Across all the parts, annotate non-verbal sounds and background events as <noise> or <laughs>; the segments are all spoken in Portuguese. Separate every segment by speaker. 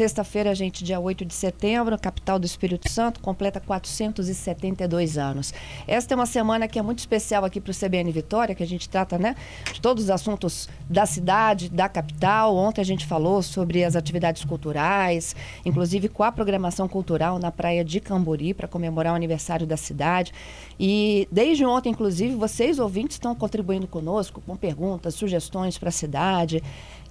Speaker 1: Sexta-feira, gente, dia 8 de setembro, capital do Espírito Santo, completa 472 anos. Esta é uma semana que é muito especial aqui para o CBN Vitória, que a gente trata, né, de todos os assuntos da cidade, da capital. Ontem a gente falou sobre as atividades culturais, inclusive com a programação cultural na praia de Cambori para comemorar o aniversário da cidade. E desde ontem, inclusive, vocês ouvintes estão contribuindo conosco com perguntas, sugestões para a cidade.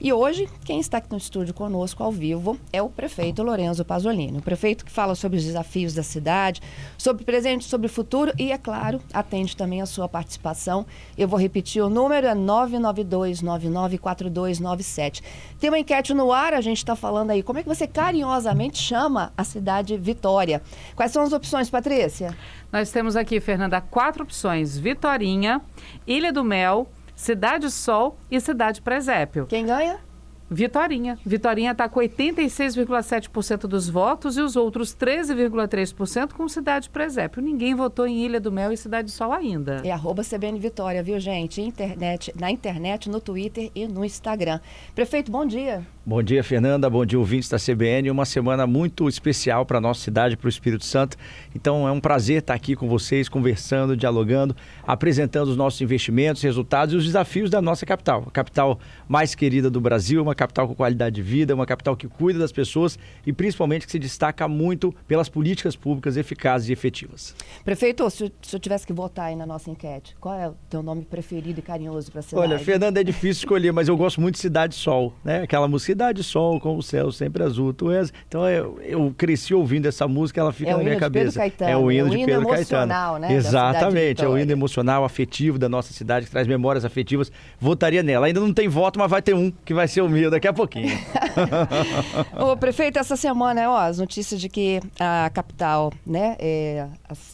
Speaker 1: E hoje, quem está aqui no estúdio conosco ao vivo é o prefeito Lorenzo Pasolini. O prefeito que fala sobre os desafios da cidade, sobre o presente, sobre o futuro e, é claro, atende também a sua participação. Eu vou repetir, o número é 992-994297. Tem uma enquete no ar, a gente está falando aí. Como é que você carinhosamente chama a cidade Vitória? Quais são as opções, Patrícia?
Speaker 2: Nós temos aqui, Fernanda, quatro opções: Vitorinha, Ilha do Mel, Cidade Sol e Cidade Presépio.
Speaker 1: Quem ganha?
Speaker 2: Vitorinha. Vitorinha está com 86,7% dos votos e os outros 13,3% com Cidade Presépio. Ninguém votou em Ilha do Mel e Cidade Sol ainda.
Speaker 1: É arroba CBN Vitória, viu, gente? Internet, na internet, no Twitter e no Instagram. Prefeito, bom dia.
Speaker 3: Bom dia, Fernanda. Bom dia, ouvintes da CBN. Uma semana muito especial para a nossa cidade, para o Espírito Santo. Então, é um prazer estar aqui com vocês, conversando, dialogando, apresentando os nossos investimentos, resultados e os desafios da nossa capital. A capital mais querida do Brasil, uma capital com qualidade de vida, uma capital que cuida das pessoas e, principalmente, que se destaca muito pelas políticas públicas eficazes e efetivas.
Speaker 1: Prefeito, se, se eu tivesse que votar aí na nossa enquete, qual é o teu nome preferido e carinhoso para a cidade?
Speaker 3: Olha, Fernanda, é difícil escolher, mas eu gosto muito de Cidade Sol, né? Aquela música Cidade Sol com o céu sempre azul, tu és. Então eu, eu cresci ouvindo essa música, ela fica
Speaker 1: é
Speaker 3: na minha cabeça.
Speaker 1: é o hino, é o
Speaker 3: de Pedro
Speaker 1: Caetano. Né,
Speaker 3: Exatamente, é o hino emocional, afetivo da nossa cidade, que traz memórias afetivas. Votaria nela. Ainda não tem voto, mas vai ter um que vai ser o meu daqui a pouquinho. <laughs>
Speaker 1: Ô, prefeito, essa semana, ó, as notícias de que a capital, né, é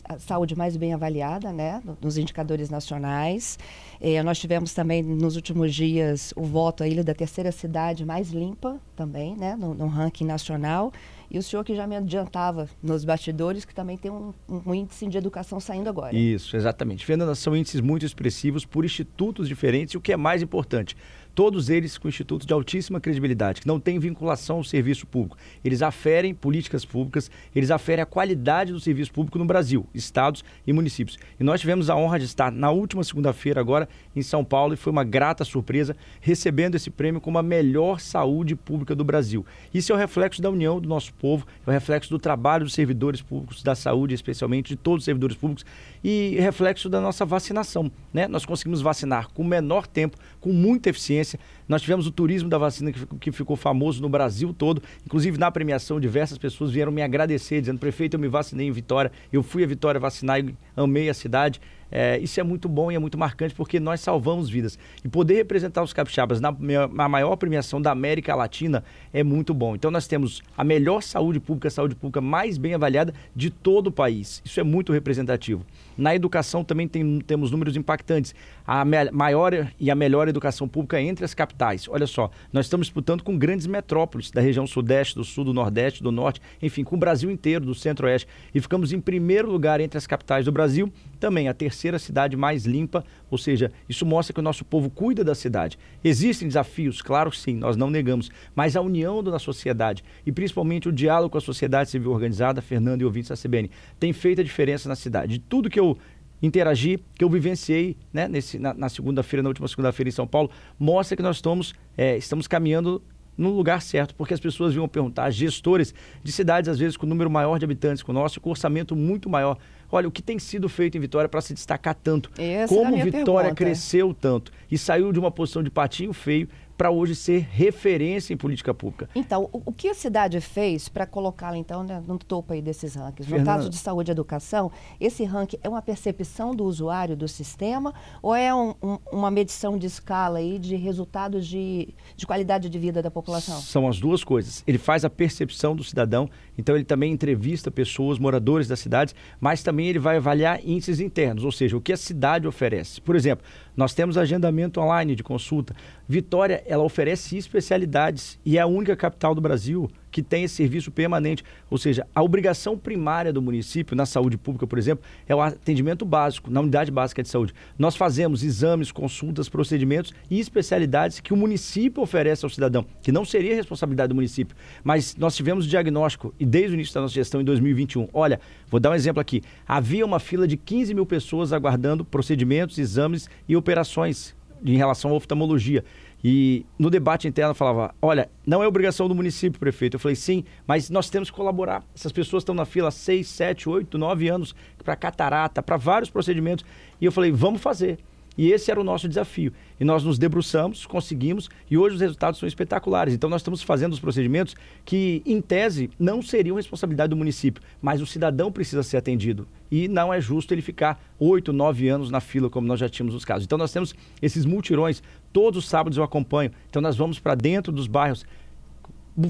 Speaker 1: a, saúde mais bem avaliada, né, nos indicadores nacionais. É, nós tivemos também nos últimos dias o voto a ilha da terceira cidade mais limpa também, né, no, no ranking nacional. E o senhor que já me adiantava nos bastidores, que também tem um, um, índice de educação saindo agora.
Speaker 3: Isso, exatamente. Fernanda, são índices muito expressivos por institutos diferentes e o que é mais importante, todos eles com institutos de altíssima credibilidade, que não têm vinculação ao serviço público. Eles aferem políticas públicas, eles aferem a qualidade do serviço público no Brasil, estados e municípios. E nós tivemos a honra de estar na última segunda-feira agora em São Paulo e foi uma grata surpresa recebendo esse prêmio como a melhor saúde pública do Brasil. Isso é o reflexo da união do nosso povo, é o reflexo do trabalho dos servidores públicos da saúde, especialmente de todos os servidores públicos e reflexo da nossa vacinação, né? Nós conseguimos vacinar com menor tempo, com muita eficiência nós tivemos o turismo da vacina que, que ficou famoso no Brasil todo. Inclusive, na premiação, diversas pessoas vieram me agradecer, dizendo: prefeito, eu me vacinei em Vitória, eu fui a Vitória vacinar e amei a cidade. É, isso é muito bom e é muito marcante porque nós salvamos vidas. E poder representar os capixabas na, na, maior premiação da América Latina é muito bom. Então nós temos a melhor saúde pública, a saúde pública mais bem avaliada de todo o país. Isso é muito representativo. Na educação também tem, temos números impactantes. A maior e a melhor educação pública entre as capitais. Olha só, nós estamos disputando com grandes metrópoles da região sudeste, do sul, do nordeste, do norte, enfim, com o Brasil inteiro, do centro-oeste. E ficamos em primeiro lugar entre as capitais do Brasil, também a terceira terceira cidade mais limpa, ou seja, isso mostra que o nosso povo cuida da cidade. Existem desafios, claro que sim, nós não negamos, mas a união da sociedade e principalmente o diálogo com a sociedade civil organizada, Fernando e ouvintes da CBN, tem feito a diferença na cidade. De tudo que eu interagi, que eu vivenciei né, nesse, na, na segunda-feira, na última segunda-feira em São Paulo, mostra que nós estamos, é, estamos caminhando no lugar certo, porque as pessoas vinham perguntar, gestores de cidades, às vezes, com um número maior de habitantes que o nosso, com orçamento muito maior. Olha, o que tem sido feito em Vitória para se destacar tanto?
Speaker 1: Essa
Speaker 3: Como
Speaker 1: é
Speaker 3: Vitória
Speaker 1: pergunta.
Speaker 3: cresceu tanto e saiu de uma posição de patinho feio para hoje ser referência em política pública.
Speaker 1: Então, o, o que a cidade fez para colocá-la, então, né, no topo aí desses rankings? No
Speaker 3: Fernanda.
Speaker 1: caso de saúde e educação, esse ranking é uma percepção do usuário do sistema ou é um, um, uma medição de escala aí de resultados de, de qualidade de vida da população?
Speaker 3: São as duas coisas. Ele faz a percepção do cidadão, então ele também entrevista pessoas, moradores das cidades, mas também ele vai avaliar índices internos, ou seja, o que a cidade oferece. Por exemplo, nós temos agendamento online de consulta. Vitória, ela oferece especialidades e é a única capital do Brasil que tem esse serviço permanente. Ou seja, a obrigação primária do município na saúde pública, por exemplo, é o atendimento básico, na unidade básica de saúde. Nós fazemos exames, consultas, procedimentos e especialidades que o município oferece ao cidadão, que não seria responsabilidade do município. Mas nós tivemos o diagnóstico, e desde o início da nossa gestão, em 2021, olha, vou dar um exemplo aqui. Havia uma fila de 15 mil pessoas aguardando procedimentos, exames e operações em relação à oftalmologia. E no debate interno falava: olha, não é obrigação do município, prefeito. Eu falei: sim, mas nós temos que colaborar. Essas pessoas estão na fila há 6, 7, 8, 9 anos para catarata, para vários procedimentos. E eu falei: vamos fazer. E esse era o nosso desafio. E nós nos debruçamos, conseguimos, e hoje os resultados são espetaculares. Então, nós estamos fazendo os procedimentos que, em tese, não seriam responsabilidade do município, mas o cidadão precisa ser atendido. E não é justo ele ficar oito, nove anos na fila, como nós já tínhamos nos casos. Então, nós temos esses multirões, todos os sábados eu acompanho. Então, nós vamos para dentro dos bairros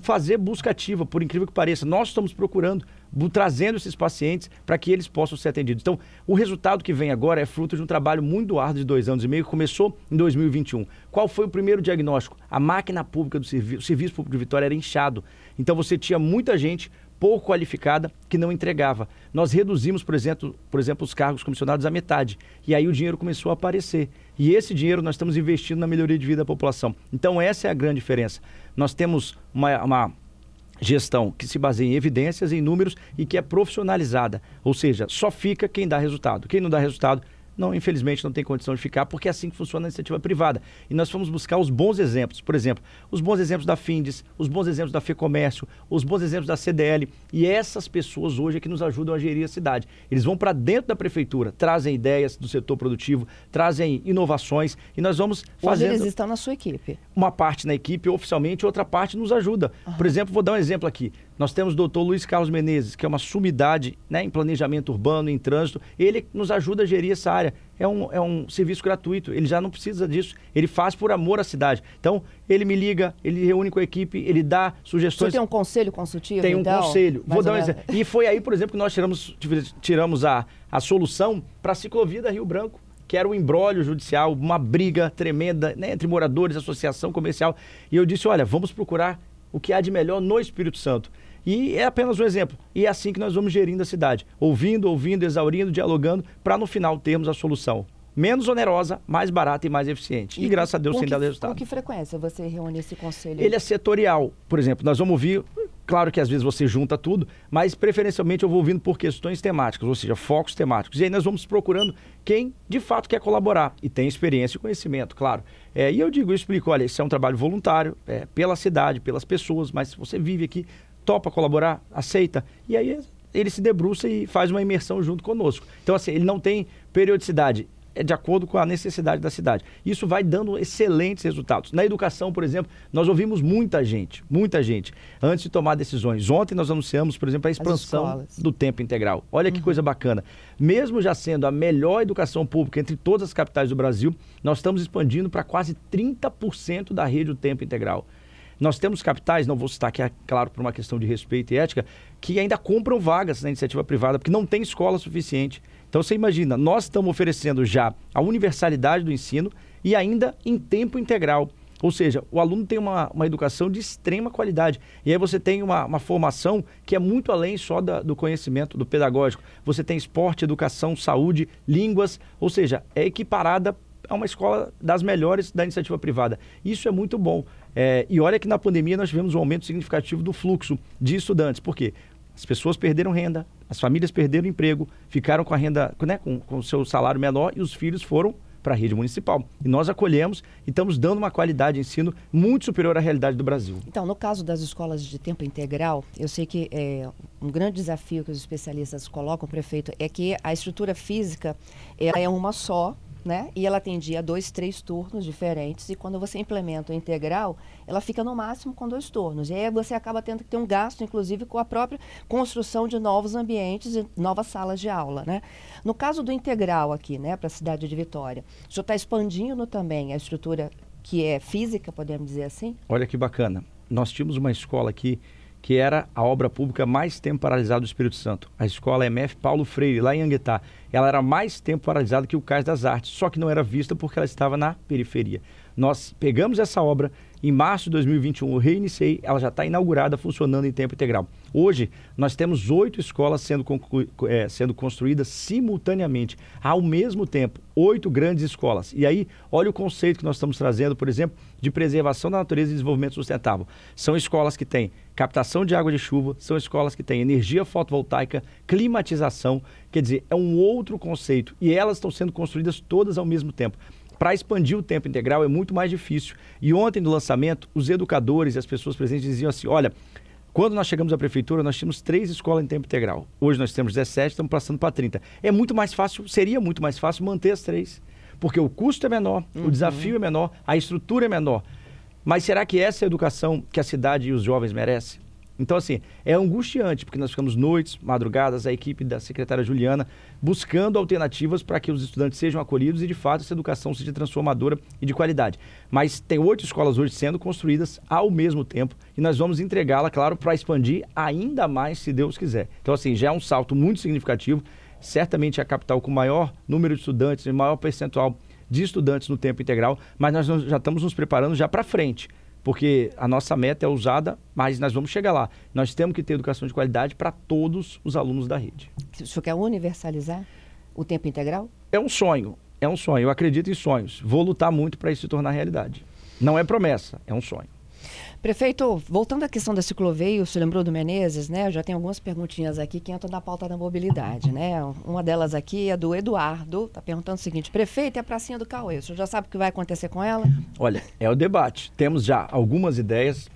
Speaker 3: fazer busca ativa, por incrível que pareça. Nós estamos procurando trazendo esses pacientes para que eles possam ser atendidos. Então, o resultado que vem agora é fruto de um trabalho muito árduo de dois anos e meio que começou em 2021. Qual foi o primeiro diagnóstico? A máquina pública do serviço, o serviço público de Vitória era inchado. Então, você tinha muita gente pouco qualificada que não entregava. Nós reduzimos, por exemplo, por exemplo, os cargos comissionados à metade. E aí o dinheiro começou a aparecer. E esse dinheiro nós estamos investindo na melhoria de vida da população. Então, essa é a grande diferença. Nós temos uma, uma gestão que se baseia em evidências, em números e que é profissionalizada. Ou seja, só fica quem dá resultado. Quem não dá resultado não, infelizmente, não tem condição de ficar, porque é assim que funciona a iniciativa privada. E nós fomos buscar os bons exemplos. Por exemplo, os bons exemplos da Findes, os bons exemplos da FEComércio, os bons exemplos da CDL. E essas pessoas hoje é que nos ajudam a gerir a cidade. Eles vão para dentro da prefeitura, trazem ideias do setor produtivo, trazem inovações e nós vamos fazer.
Speaker 1: eles estão na sua equipe?
Speaker 3: Uma parte na equipe, oficialmente, outra parte nos ajuda. Uhum. Por exemplo, vou dar um exemplo aqui. Nós temos o doutor Luiz Carlos Menezes, que é uma sumidade né, em planejamento urbano, em trânsito. Ele nos ajuda a gerir essa área. É um, é um serviço gratuito, ele já não precisa disso. Ele faz por amor à cidade. Então, ele me liga, ele reúne com a equipe, ele dá sugestões.
Speaker 1: Você tem um conselho consultivo?
Speaker 3: Tem um
Speaker 1: então?
Speaker 3: conselho. Vou dar um exemplo. E foi aí, por exemplo, que nós tiramos, tiramos a, a solução para a ciclovia da Rio Branco que era um embrólio judicial, uma briga tremenda né, entre moradores, associação comercial. E eu disse: olha, vamos procurar o que há de melhor no Espírito Santo. E é apenas um exemplo. E é assim que nós vamos gerindo a cidade. Ouvindo, ouvindo, exaurindo, dialogando, para no final termos a solução. Menos onerosa, mais barata e mais eficiente. E, e graças a Deus tem dado resultado. Com
Speaker 1: que frequência você reúne esse conselho?
Speaker 3: Ele é setorial. Por exemplo, nós vamos ouvir Claro que às vezes você junta tudo, mas preferencialmente eu vou ouvindo por questões temáticas, ou seja, focos temáticos. E aí nós vamos procurando quem de fato quer colaborar e tem experiência e conhecimento, claro. É, e eu digo, eu explico, olha, isso é um trabalho voluntário, é, pela cidade, pelas pessoas, mas se você vive aqui, topa colaborar, aceita. E aí ele se debruça e faz uma imersão junto conosco. Então, assim, ele não tem periodicidade é de acordo com a necessidade da cidade. Isso vai dando excelentes resultados. Na educação, por exemplo, nós ouvimos muita gente, muita gente, antes de tomar decisões. Ontem nós anunciamos, por exemplo, a expansão do tempo integral. Olha que uhum. coisa bacana. Mesmo já sendo a melhor educação pública entre todas as capitais do Brasil, nós estamos expandindo para quase 30% da rede do tempo integral. Nós temos capitais, não vou citar aqui, é claro, por uma questão de respeito e ética, que ainda compram vagas na iniciativa privada, porque não tem escola suficiente. Então você imagina, nós estamos oferecendo já a universalidade do ensino e ainda em tempo integral. Ou seja, o aluno tem uma, uma educação de extrema qualidade. E aí você tem uma, uma formação que é muito além só da, do conhecimento, do pedagógico. Você tem esporte, educação, saúde, línguas, ou seja, é equiparada a uma escola das melhores da iniciativa privada. Isso é muito bom. É, e olha que na pandemia nós tivemos um aumento significativo do fluxo de estudantes. Por quê? As pessoas perderam renda, as famílias perderam emprego, ficaram com a renda, né, com o seu salário menor e os filhos foram para a rede municipal. E nós acolhemos e estamos dando uma qualidade de ensino muito superior à realidade do Brasil.
Speaker 1: Então, no caso das escolas de tempo integral, eu sei que é, um grande desafio que os especialistas colocam, prefeito, é que a estrutura física ela é uma só, né? E ela atendia dois, três turnos diferentes. E quando você implementa o integral, ela fica no máximo com dois turnos. E aí você acaba tendo que ter um gasto, inclusive, com a própria construção de novos ambientes e novas salas de aula, né? No caso do integral aqui, né, para a cidade de Vitória, o senhor está expandindo também a estrutura que é física, podemos dizer assim?
Speaker 3: Olha que bacana. Nós tínhamos uma escola aqui que era a obra pública mais tempo paralisada do Espírito Santo. A escola MF Paulo Freire, lá em Anguetá. Ela era mais tempo paralisada que o Cais das Artes, só que não era vista porque ela estava na periferia. Nós pegamos essa obra, Em março de 2021, eu reiniciei, ela já está inaugurada, funcionando em tempo integral. Hoje, nós temos oito escolas sendo, é, sendo construídas simultaneamente, ao mesmo tempo, oito grandes escolas. E aí, olha o conceito que nós estamos trazendo, por exemplo, de preservação da natureza e desenvolvimento sustentável. São escolas que têm captação de água de chuva, são escolas que têm energia fotovoltaica, climatização, quer dizer, é um outro conceito. E elas estão sendo construídas todas ao mesmo tempo para expandir o tempo integral é muito mais difícil. E ontem, no lançamento, os educadores e as pessoas presentes diziam assim: olha, quando nós chegamos à prefeitura, nós tínhamos três escolas em tempo integral. Hoje nós temos 17, estamos passando para 30. É muito mais fácil, seria muito mais fácil manter as três. Porque o custo é menor, uhum. o desafio é menor, a estrutura é menor. Mas será que essa é a educação que a cidade e os jovens merecem? Então, assim, é angustiante, porque nós ficamos noites, madrugadas, a equipe da secretária Juliana, buscando alternativas para que os estudantes sejam acolhidos e, de fato, essa educação seja transformadora e de qualidade. Mas tem oito escolas hoje sendo construídas ao mesmo tempo e nós vamos entregá-la, claro, para expandir ainda mais, se Deus quiser. Então, assim, já é um salto muito significativo. Certamente é a capital com maior número de estudantes e maior percentual de estudantes no tempo integral, mas nós já estamos nos preparando já para frente porque a nossa meta é usada, mas nós vamos chegar lá. Nós temos que ter educação de qualidade para todos os alunos da rede.
Speaker 1: O senhor quer universalizar o tempo integral?
Speaker 3: É um sonho, é um sonho. Eu acredito em sonhos. Vou lutar muito para isso se tornar realidade. Não é promessa, é um sonho.
Speaker 1: Prefeito, voltando à questão da ciclovia, você lembrou do Menezes, né? Eu já tenho algumas perguntinhas aqui que entram na pauta da mobilidade, né? Uma delas aqui é do Eduardo, está perguntando o seguinte: prefeito, é a pracinha do Cauê, o senhor já sabe o que vai acontecer com ela?
Speaker 3: Olha, é o debate. Temos já algumas ideias,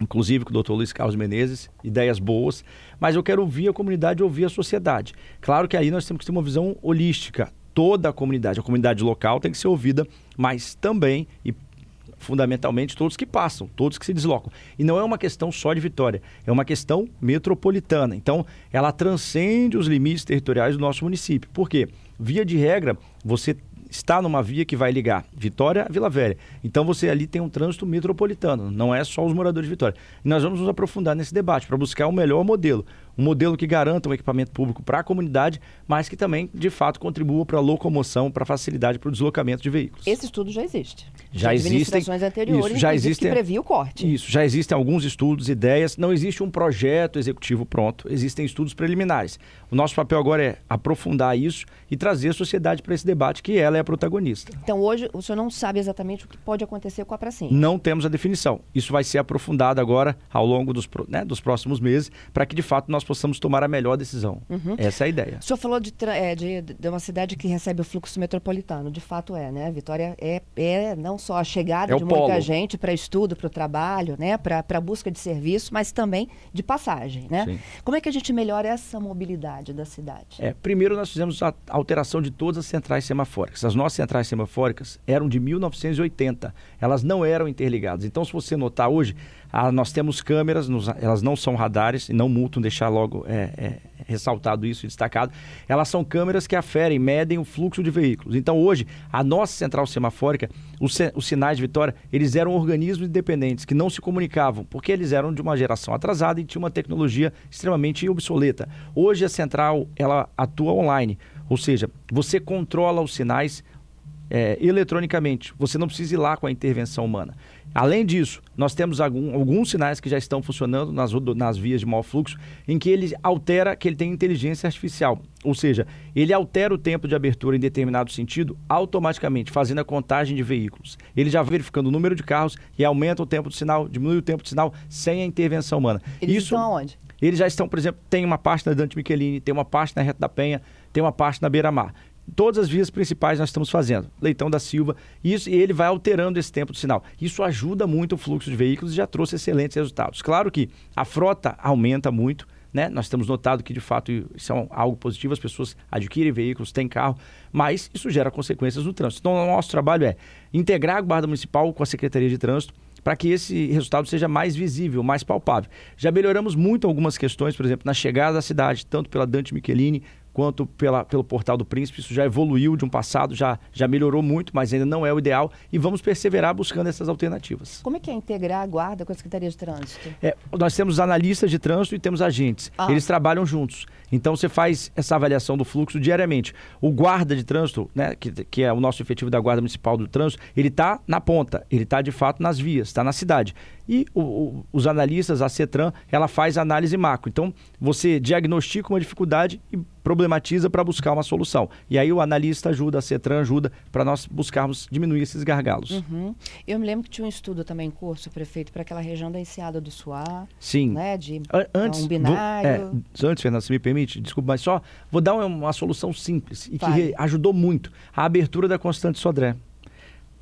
Speaker 3: inclusive com o doutor Luiz Carlos Menezes, ideias boas, mas eu quero ouvir a comunidade, ouvir a sociedade. Claro que aí nós temos que ter uma visão holística. Toda a comunidade, a comunidade local tem que ser ouvida, mas também, e fundamentalmente todos que passam, todos que se deslocam. E não é uma questão só de Vitória, é uma questão metropolitana. Então, ela transcende os limites territoriais do nosso município. Por quê? Via de regra, você está numa via que vai ligar Vitória a Vila Velha. Então você ali tem um trânsito metropolitano, não é só os moradores de Vitória. E nós vamos nos aprofundar nesse debate para buscar o melhor modelo um modelo que garanta um equipamento público para a comunidade, mas que também, de fato, contribua para a locomoção, para a facilidade para o deslocamento de veículos.
Speaker 1: Esse estudo já existe.
Speaker 3: Já existem.
Speaker 1: Administrações anteriores, isso, já existem, que previa o corte.
Speaker 3: Isso, já existem alguns estudos, ideias. Não existe um projeto executivo pronto, existem estudos preliminares. O nosso papel agora é aprofundar isso e trazer a sociedade para esse debate, que ela é a protagonista.
Speaker 1: Então, hoje, o senhor não sabe exatamente o que pode acontecer com a pracinha?
Speaker 3: Não temos a definição. Isso vai ser aprofundado agora ao longo dos, né, dos próximos meses, para que, de fato, nós possamos tomar a melhor decisão. Uhum. Essa é a ideia.
Speaker 1: O senhor falou de, é, de, de, uma cidade que recebe o fluxo metropolitano. De fato é, né? Vitória é, é não só a chegada
Speaker 3: é
Speaker 1: de muita gente para estudo, para o trabalho, né? para busca de serviço, mas também de passagem. Né? Sim. Como é que a gente melhora essa mobilidade da cidade?
Speaker 3: É, primeiro nós fizemos a alteração de todas as centrais semafóricas. As nossas centrais semafóricas eram de 1980. Elas não eram interligadas. Então, se você notar hoje, ah, nós temos câmeras, nos, elas não são radares e não multam, deixar logo é, é, ressaltado isso destacado. Elas são câmeras que aferem, medem o fluxo de veículos. Então hoje, a nossa central semafórica, os, os sinais de vitória, eles eram organismos independentes que não se comunicavam, porque eles eram de uma geração atrasada e tinha uma tecnologia extremamente obsoleta. Hoje a central, ela atua online, ou seja, você controla os sinais é, eletronicamente. Você não precisa ir lá com a intervenção humana. Além disso, nós temos algum, alguns sinais que já estão funcionando nas, nas vias de maior fluxo, em que ele altera, que ele tem inteligência artificial. Ou seja, ele altera o tempo de abertura em determinado sentido automaticamente, fazendo a contagem de veículos. Ele já verificando o número de carros e aumenta o tempo do sinal, diminui o tempo do sinal sem a intervenção humana.
Speaker 1: Eles Isso, estão aonde?
Speaker 3: Eles já estão, por exemplo, tem uma parte na Dante Michelini, tem uma parte na Reta da Penha, tem uma parte na Beira Mar todas as vias principais nós estamos fazendo. Leitão da Silva, isso, e ele vai alterando esse tempo de sinal. Isso ajuda muito o fluxo de veículos e já trouxe excelentes resultados. Claro que a frota aumenta muito, né? Nós temos notado que, de fato, isso é algo positivo, as pessoas adquirem veículos, têm carro, mas isso gera consequências no trânsito. Então, o nosso trabalho é integrar a Guarda Municipal com a Secretaria de Trânsito, para que esse resultado seja mais visível, mais palpável. Já melhoramos muito algumas questões, por exemplo, na chegada da cidade, tanto pela Dante Michelini quanto pela, pelo Portal do Príncipe. Isso já evoluiu de um passado, já, já melhorou muito, mas ainda não é o ideal e vamos perseverar buscando essas alternativas.
Speaker 1: Como é que é integrar a guarda com a Secretaria de Trânsito?
Speaker 3: É, nós temos analistas de trânsito e temos agentes. Ah. Eles trabalham juntos. Então você faz essa avaliação do fluxo diariamente. O guarda de trânsito, né, que, que é o nosso efetivo da Guarda Municipal do Trânsito, ele está na ponta, ele está de fato nas vias, está na cidade. E o, o, os analistas, a CETRAN, ela faz análise macro. Então você diagnostica uma dificuldade e problematiza para buscar uma solução. E aí o analista ajuda, a CETRAN ajuda para nós buscarmos diminuir esses gargalos.
Speaker 1: Uhum. Eu me lembro que tinha um estudo também em curso, prefeito, para aquela região da Enseada do Suá.
Speaker 3: Sim.
Speaker 1: Né, de
Speaker 3: antes,
Speaker 1: um binário.
Speaker 3: Vou, é, antes, Fernando, se me permite, desculpa, mas só vou dar uma, uma solução simples e que ajudou muito. A abertura da Constante Sodré.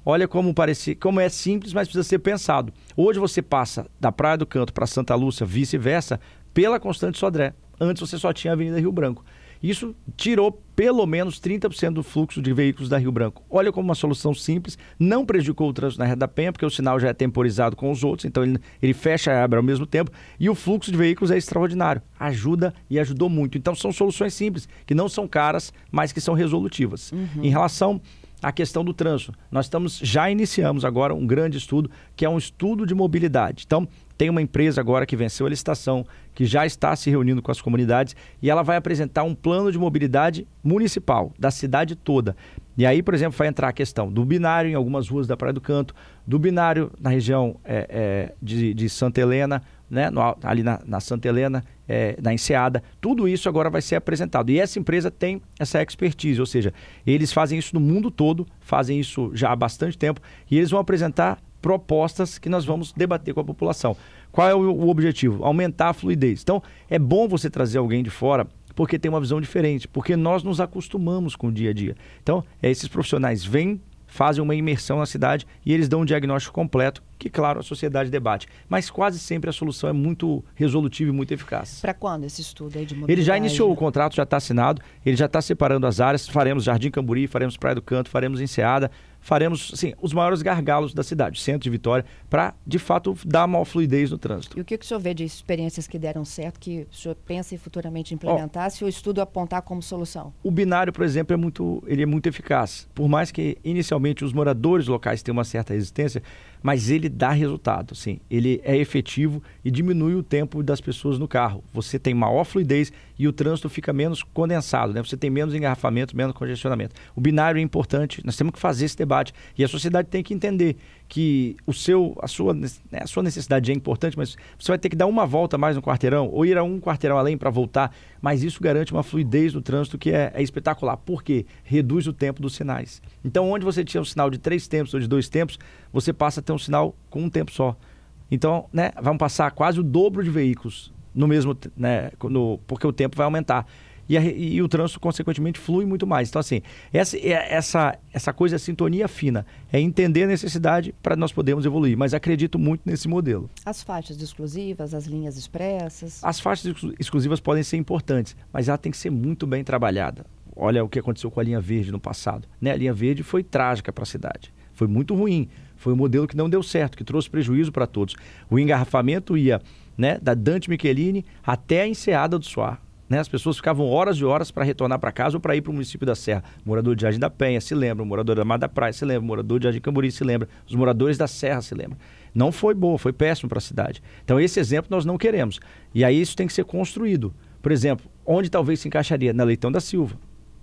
Speaker 3: Olha como parece, como é simples, mas precisa ser pensado. Hoje você passa da Praia do Canto para Santa Lúcia, vice-versa, pela Constante Sodré. Antes você só tinha a Avenida Rio Branco. Isso tirou pelo menos 30% do fluxo de veículos da Rio Branco. Olha como uma solução simples, não prejudicou o trânsito na Rede da Penha, porque o sinal já é temporizado com os outros, então ele, ele fecha e abre ao mesmo tempo, e o fluxo de veículos é extraordinário. Ajuda e ajudou muito. Então são soluções simples, que não são caras, mas que são resolutivas. Uhum. Em relação à questão do trânsito, nós estamos já iniciamos agora um grande estudo, que é um estudo de mobilidade. Então, tem uma empresa agora que venceu a licitação, que já está se reunindo com as comunidades e ela vai apresentar um plano de mobilidade municipal da cidade toda. E aí, por exemplo, vai entrar a questão do binário em algumas ruas da Praia do Canto, do binário na região é, é, de, de, Santa Helena, né, no, ali na, na, Santa Helena, é, na Enseada. Tudo isso agora vai ser apresentado. E essa empresa tem essa expertise, ou seja, eles fazem isso no mundo todo, fazem isso já há bastante tempo, e eles vão apresentar propostas que nós vamos debater com a população. Qual é o, o objetivo? Aumentar a fluidez. Então, é bom você trazer alguém de fora porque tem uma visão diferente, porque nós nos acostumamos com o dia a dia. Então, é, esses profissionais vêm, fazem uma imersão na cidade e eles dão um diagnóstico completo, que, claro, a sociedade debate. Mas quase sempre a solução é muito resolutiva e muito eficaz.
Speaker 1: Para quando esse estudo aí de mobilidade?
Speaker 3: Ele já iniciou, o contrato já está assinado, ele já está separando as áreas, faremos Jardim Camburi, faremos Praia do Canto, faremos Enseada, faremos assim, os maiores gargalos da cidade, centro de Vitória, para de fato dar maior fluidez no trânsito.
Speaker 1: E o que, que o senhor vê de experiências que deram certo, que o senhor pensa em futuramente implementar, oh, se o estudo apontar como solução?
Speaker 3: O binário, por exemplo, é muito, ele é muito eficaz. Por mais que inicialmente os moradores locais tenham uma certa resistência, mas ele dá resultado, sim. Ele é efetivo e diminui o tempo das pessoas no carro. Você tem maior fluidez e o trânsito fica menos condensado, né? Você tem menos engarrafamento, menos congestionamento. O binário é importante, nós temos que fazer esse debate e a sociedade tem que entender que o seu, a, sua, né, a sua necessidade é importante, mas você vai ter que dar uma volta mais no quarteirão ou ir a um quarteirão além para voltar. Mas isso garante uma fluidez do trânsito que é, é, espetacular. Por quê? Reduz o tempo dos sinais. Então, onde você tinha um sinal de três tempos ou de dois tempos, você passa a ter um sinal com um tempo só. Então, né, vamos passar quase o dobro de veículos no mesmo, né, no, porque o tempo vai aumentar e, a, e, o trânsito, consequentemente, flui muito mais. Então, assim, essa, é, essa, essa coisa, a sintonia fina, é entender a necessidade para nós podermos evoluir. Mas acredito muito nesse modelo.
Speaker 1: As faixas exclusivas, as linhas expressas?
Speaker 3: As faixas exclusivas podem ser importantes, mas ela tem que ser muito bem trabalhada. Olha o que aconteceu com a linha verde no passado. Né? A linha verde foi trágica para a cidade. Foi muito ruim. Foi um modelo que não deu certo, que trouxe prejuízo para todos. O engarrafamento ia né, da Dante Michelini até a Enseada do Soar né? As pessoas ficavam horas e horas para retornar para casa ou para ir para o município da Serra. morador de Jardim da Penha se lembra, morador da Mar da Praia se lembra, morador de Jardim Camburi se lembra, os moradores da Serra se lembram. Não foi boa, foi péssimo para a cidade. Então, esse exemplo nós não queremos. E aí isso tem que ser construído. Por exemplo, onde talvez se encaixaria? Na Leitão da Silva.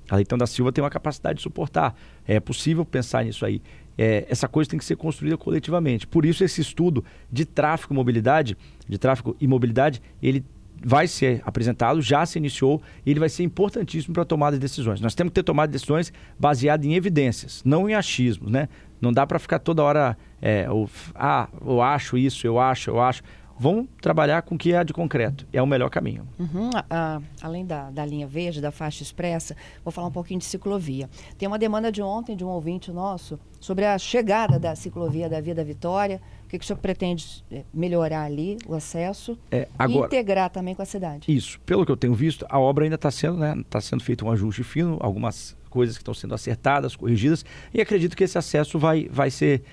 Speaker 3: A Leitão da Silva tem uma capacidade de suportar. É possível pensar nisso aí. É, essa coisa tem que ser construída coletivamente. Por isso, esse estudo de tráfego e mobilidade, de tráfego e mobilidade, ele vai ser apresentado, já se iniciou e ele vai ser importantíssimo para a tomada de decisões. Nós temos que ter tomado decisões baseadas em evidências, não em achismos, né? Não dá para ficar toda hora, é, ou, ah, eu acho isso, eu acho, eu acho. Vamos trabalhar com o que é de concreto. É o melhor caminho.
Speaker 1: Uhum, a, a, além da, da linha verde, da faixa expressa, vou falar um pouquinho de ciclovia. Tem uma demanda de ontem de um ouvinte nosso sobre a chegada da ciclovia da Via da Vitória. O que, que o senhor pretende é, melhorar ali, o acesso,
Speaker 3: é, agora,
Speaker 1: e integrar também com a cidade?
Speaker 3: Isso. Pelo que eu tenho visto, a obra ainda está sendo, né, tá sendo feito um ajuste fino, algumas coisas que estão sendo acertadas, corrigidas, e acredito que esse acesso vai, vai ser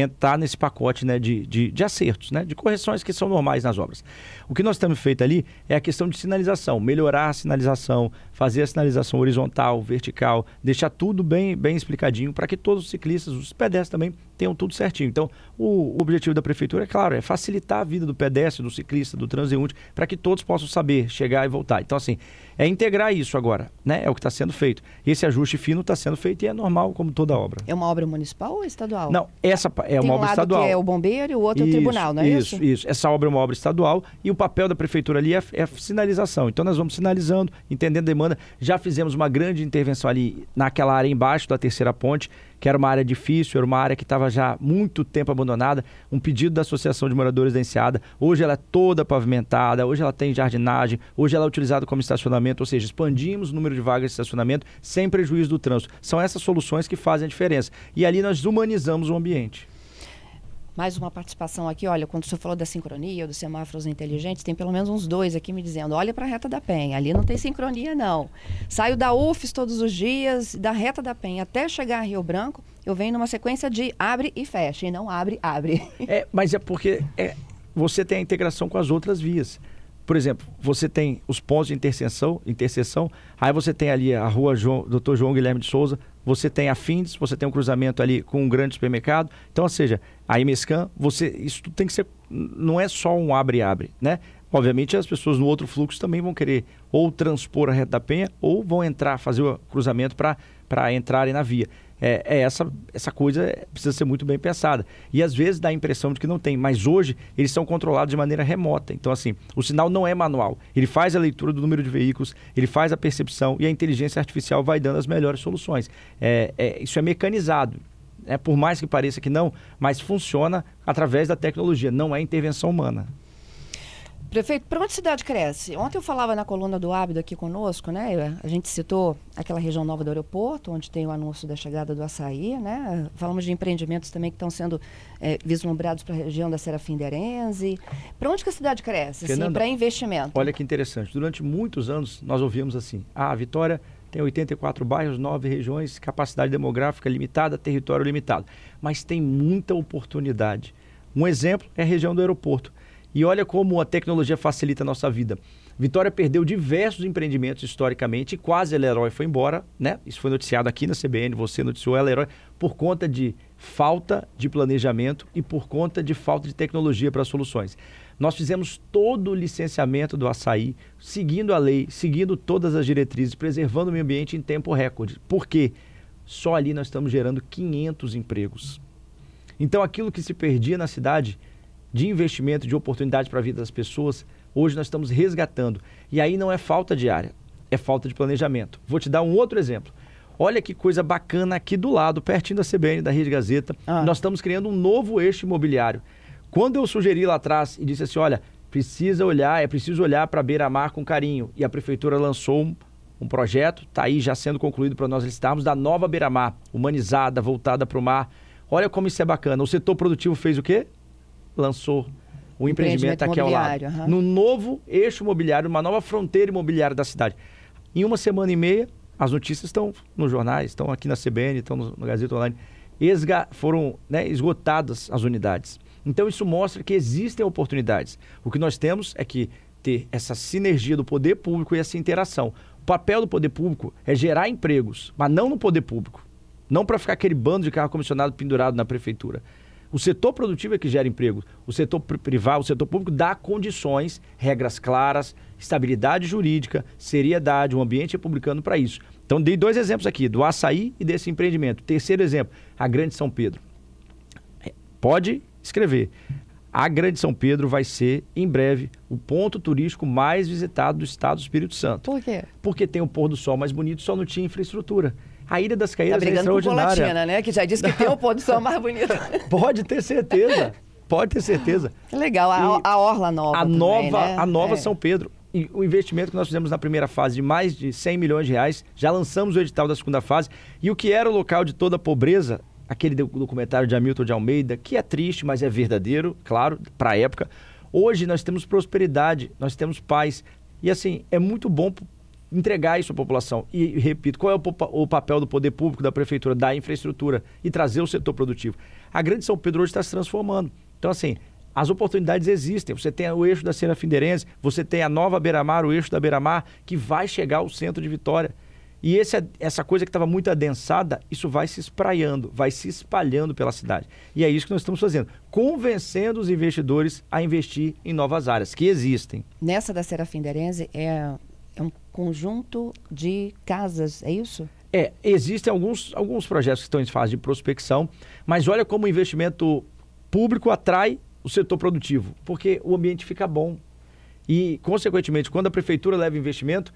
Speaker 3: entrar nesse pacote né, de, de, de, acertos, né, de correções que são normais nas obras. O que nós temos feito ali é a questão de sinalização, melhorar a sinalização, fazer a sinalização horizontal, vertical, deixar tudo bem, bem explicadinho para que todos os ciclistas, os pedestres também tenham tudo certinho. Então, o, objetivo da prefeitura, é claro, é facilitar a vida do pedestre, do ciclista, do transeunte, para que todos possam saber chegar e voltar. Então, assim, é integrar isso agora, né? É o que está sendo feito. Esse ajuste fino está sendo feito e é normal, como toda obra.
Speaker 1: É uma obra municipal ou estadual?
Speaker 3: Não, essa é
Speaker 1: Tem
Speaker 3: uma
Speaker 1: um
Speaker 3: obra
Speaker 1: lado
Speaker 3: estadual.
Speaker 1: que é o bombeiro e o outro é o
Speaker 3: Isso,
Speaker 1: tribunal, não é isso?
Speaker 3: Isso, isso. Essa obra é uma obra estadual e o papel da prefeitura ali é, é sinalização. Então nós vamos sinalizando, entendendo a demanda. Já fizemos uma grande intervenção ali naquela área embaixo da terceira ponte, que era uma área difícil, era uma área que estava já muito tempo abandonada. Um pedido da Associação de Moradores da Enseada. Hoje ela é toda pavimentada, hoje ela tem jardinagem, hoje ela é utilizada como estacionamento, ou seja, expandimos o número de vagas de estacionamento sem prejuízo do trânsito. São essas soluções que fazem a diferença. E ali nós humanizamos o ambiente.
Speaker 1: Mais uma participação aqui, olha, quando o senhor falou da sincronia, dos semáforos inteligentes, tem pelo menos uns dois aqui me dizendo, olha para a reta da Penha, ali não tem sincronia não. Saio da UFES todos os dias, da reta da Penha até chegar a Rio Branco, eu venho numa sequência de abre e fecha, e não abre, abre.
Speaker 3: É, mas é porque é, você tem a integração com as outras vias. Por exemplo, você tem os pontos de interseção, interseção aí você tem ali a rua João, Dr. João Guilherme de Souza, você tem a Findes, você tem um cruzamento ali com um grande supermercado. Então, ou seja, a Imescan, você, isso tem que ser, não é só um abre-abre, né? Obviamente as pessoas no outro fluxo também vão querer ou transpor a reta da penha ou vão entrar, fazer o cruzamento para entrarem na via é, é essa, essa coisa precisa ser muito bem pensada. E às vezes dá a impressão de que não tem, mas hoje eles são controlados de maneira remota. Então, assim, o sinal não é manual. Ele faz a leitura do número de veículos, ele faz a percepção e a inteligência artificial vai dando as melhores soluções. É, é, isso é mecanizado. É, por mais que pareça que não, mas funciona através da tecnologia, não é intervenção humana.
Speaker 1: Prefeito, para onde a cidade cresce? Ontem eu falava na coluna do Ábido aqui conosco, né? A gente citou aquela região nova do aeroporto, onde tem o anúncio da chegada do açaí, né? Falamos de empreendimentos também que estão sendo é, vislumbrados para a região da Serafim de Arenze. Para onde que a cidade cresce, assim, para investimento?
Speaker 3: Olha que interessante. Durante muitos anos nós ouvimos assim, ah, a Vitória tem 84 bairros, 9 regiões, capacidade demográfica limitada, território limitado. Mas tem muita oportunidade. Um exemplo é a região do aeroporto. E olha como a tecnologia facilita a nossa vida. Vitória perdeu diversos empreendimentos historicamente quase a Leroy foi embora, né? Isso foi noticiado aqui na CBN, você noticiou a Leroy, por conta de falta de planejamento e por conta de falta de tecnologia para soluções. Nós fizemos todo o licenciamento do açaí, seguindo a lei, seguindo todas as diretrizes, preservando o meio ambiente em tempo recorde. Por quê? Só ali nós estamos gerando 500 empregos. Então aquilo que se perdia na cidade de investimento, de oportunidade para a vida das pessoas, hoje nós estamos resgatando. E aí não é falta de área, é falta de planejamento. Vou te dar um outro exemplo. Olha que coisa bacana aqui do lado, pertinho da CBN, da Rede Gazeta. Ah. Nós estamos criando um novo eixo imobiliário. Quando eu sugeri lá atrás e disse assim, olha, precisa olhar, é preciso olhar para beira-mar com carinho. E a prefeitura lançou um, um projeto, está aí já sendo concluído para nós licitarmos, da nova beira-mar, humanizada, voltada para o mar. Olha como isso é bacana. O setor produtivo fez o quê? Lançou o empreendimento, aqui ao lado. Uhum. No novo eixo imobiliário, uma nova fronteira imobiliária da cidade. Em uma semana e meia, as notícias estão nos jornais, estão aqui na CBN, estão no, no Gazeta Online. Esga, foram né, esgotadas as unidades. Então isso mostra que existem oportunidades. O que nós temos é que ter essa sinergia do poder público e essa interação. O papel do poder público é gerar empregos, mas não no poder público. Não para ficar aquele bando de carro comissionado pendurado na prefeitura. O setor produtivo é que gera emprego. O setor privado, o setor público dá condições, regras claras, estabilidade jurídica, seriedade, um ambiente republicano para isso. Então, dei dois exemplos aqui, do açaí e desse empreendimento. Terceiro exemplo, a Grande São Pedro. Pode escrever. A Grande São Pedro vai ser, em breve, o ponto turístico mais visitado do estado do Espírito Santo.
Speaker 1: Por quê?
Speaker 3: Porque tem o pôr do sol mais bonito, só não tinha infraestrutura. A Ilha das Caídas
Speaker 1: tá
Speaker 3: é extraordinária.
Speaker 1: Com Colatina, né? Que já disse que tem o pôr do sol mais bonito. <laughs>
Speaker 3: Pode ter certeza. Pode ter certeza.
Speaker 1: Legal, a, a Orla Nova.
Speaker 3: A
Speaker 1: também,
Speaker 3: nova,
Speaker 1: né?
Speaker 3: a nova é. São Pedro. E o investimento que nós fizemos na primeira fase de mais de 100 milhões de reais, já lançamos o edital da segunda fase. E o que era o local de toda a pobreza, aquele documentário de Hamilton de Almeida, que é triste, mas é verdadeiro, claro, para a época. Hoje nós temos prosperidade, nós temos paz. E assim, é muito bom entregar isso à população. E, repito, qual é o, o, papel do poder público, da prefeitura, da infraestrutura e trazer o setor produtivo? A Grande São Pedro hoje está se transformando. Então, assim, as oportunidades existem. Você tem o eixo da Cena Findeirense, você tem a nova Beira-Mar, o eixo da Beira-Mar, que vai chegar ao centro de Vitória. E esse, essa coisa que estava muito adensada, isso vai se espraiando, vai se espalhando pela cidade. E é isso que nós estamos fazendo, convencendo os investidores a investir em novas áreas que existem.
Speaker 1: Nessa da Serafim Derenze é, é conjunto de casas, é isso?
Speaker 3: É, existem alguns, alguns projetos que estão em fase de prospecção, mas olha como o investimento público atrai o setor produtivo, porque o ambiente fica bom. E, consequentemente, quando a prefeitura leva investimento,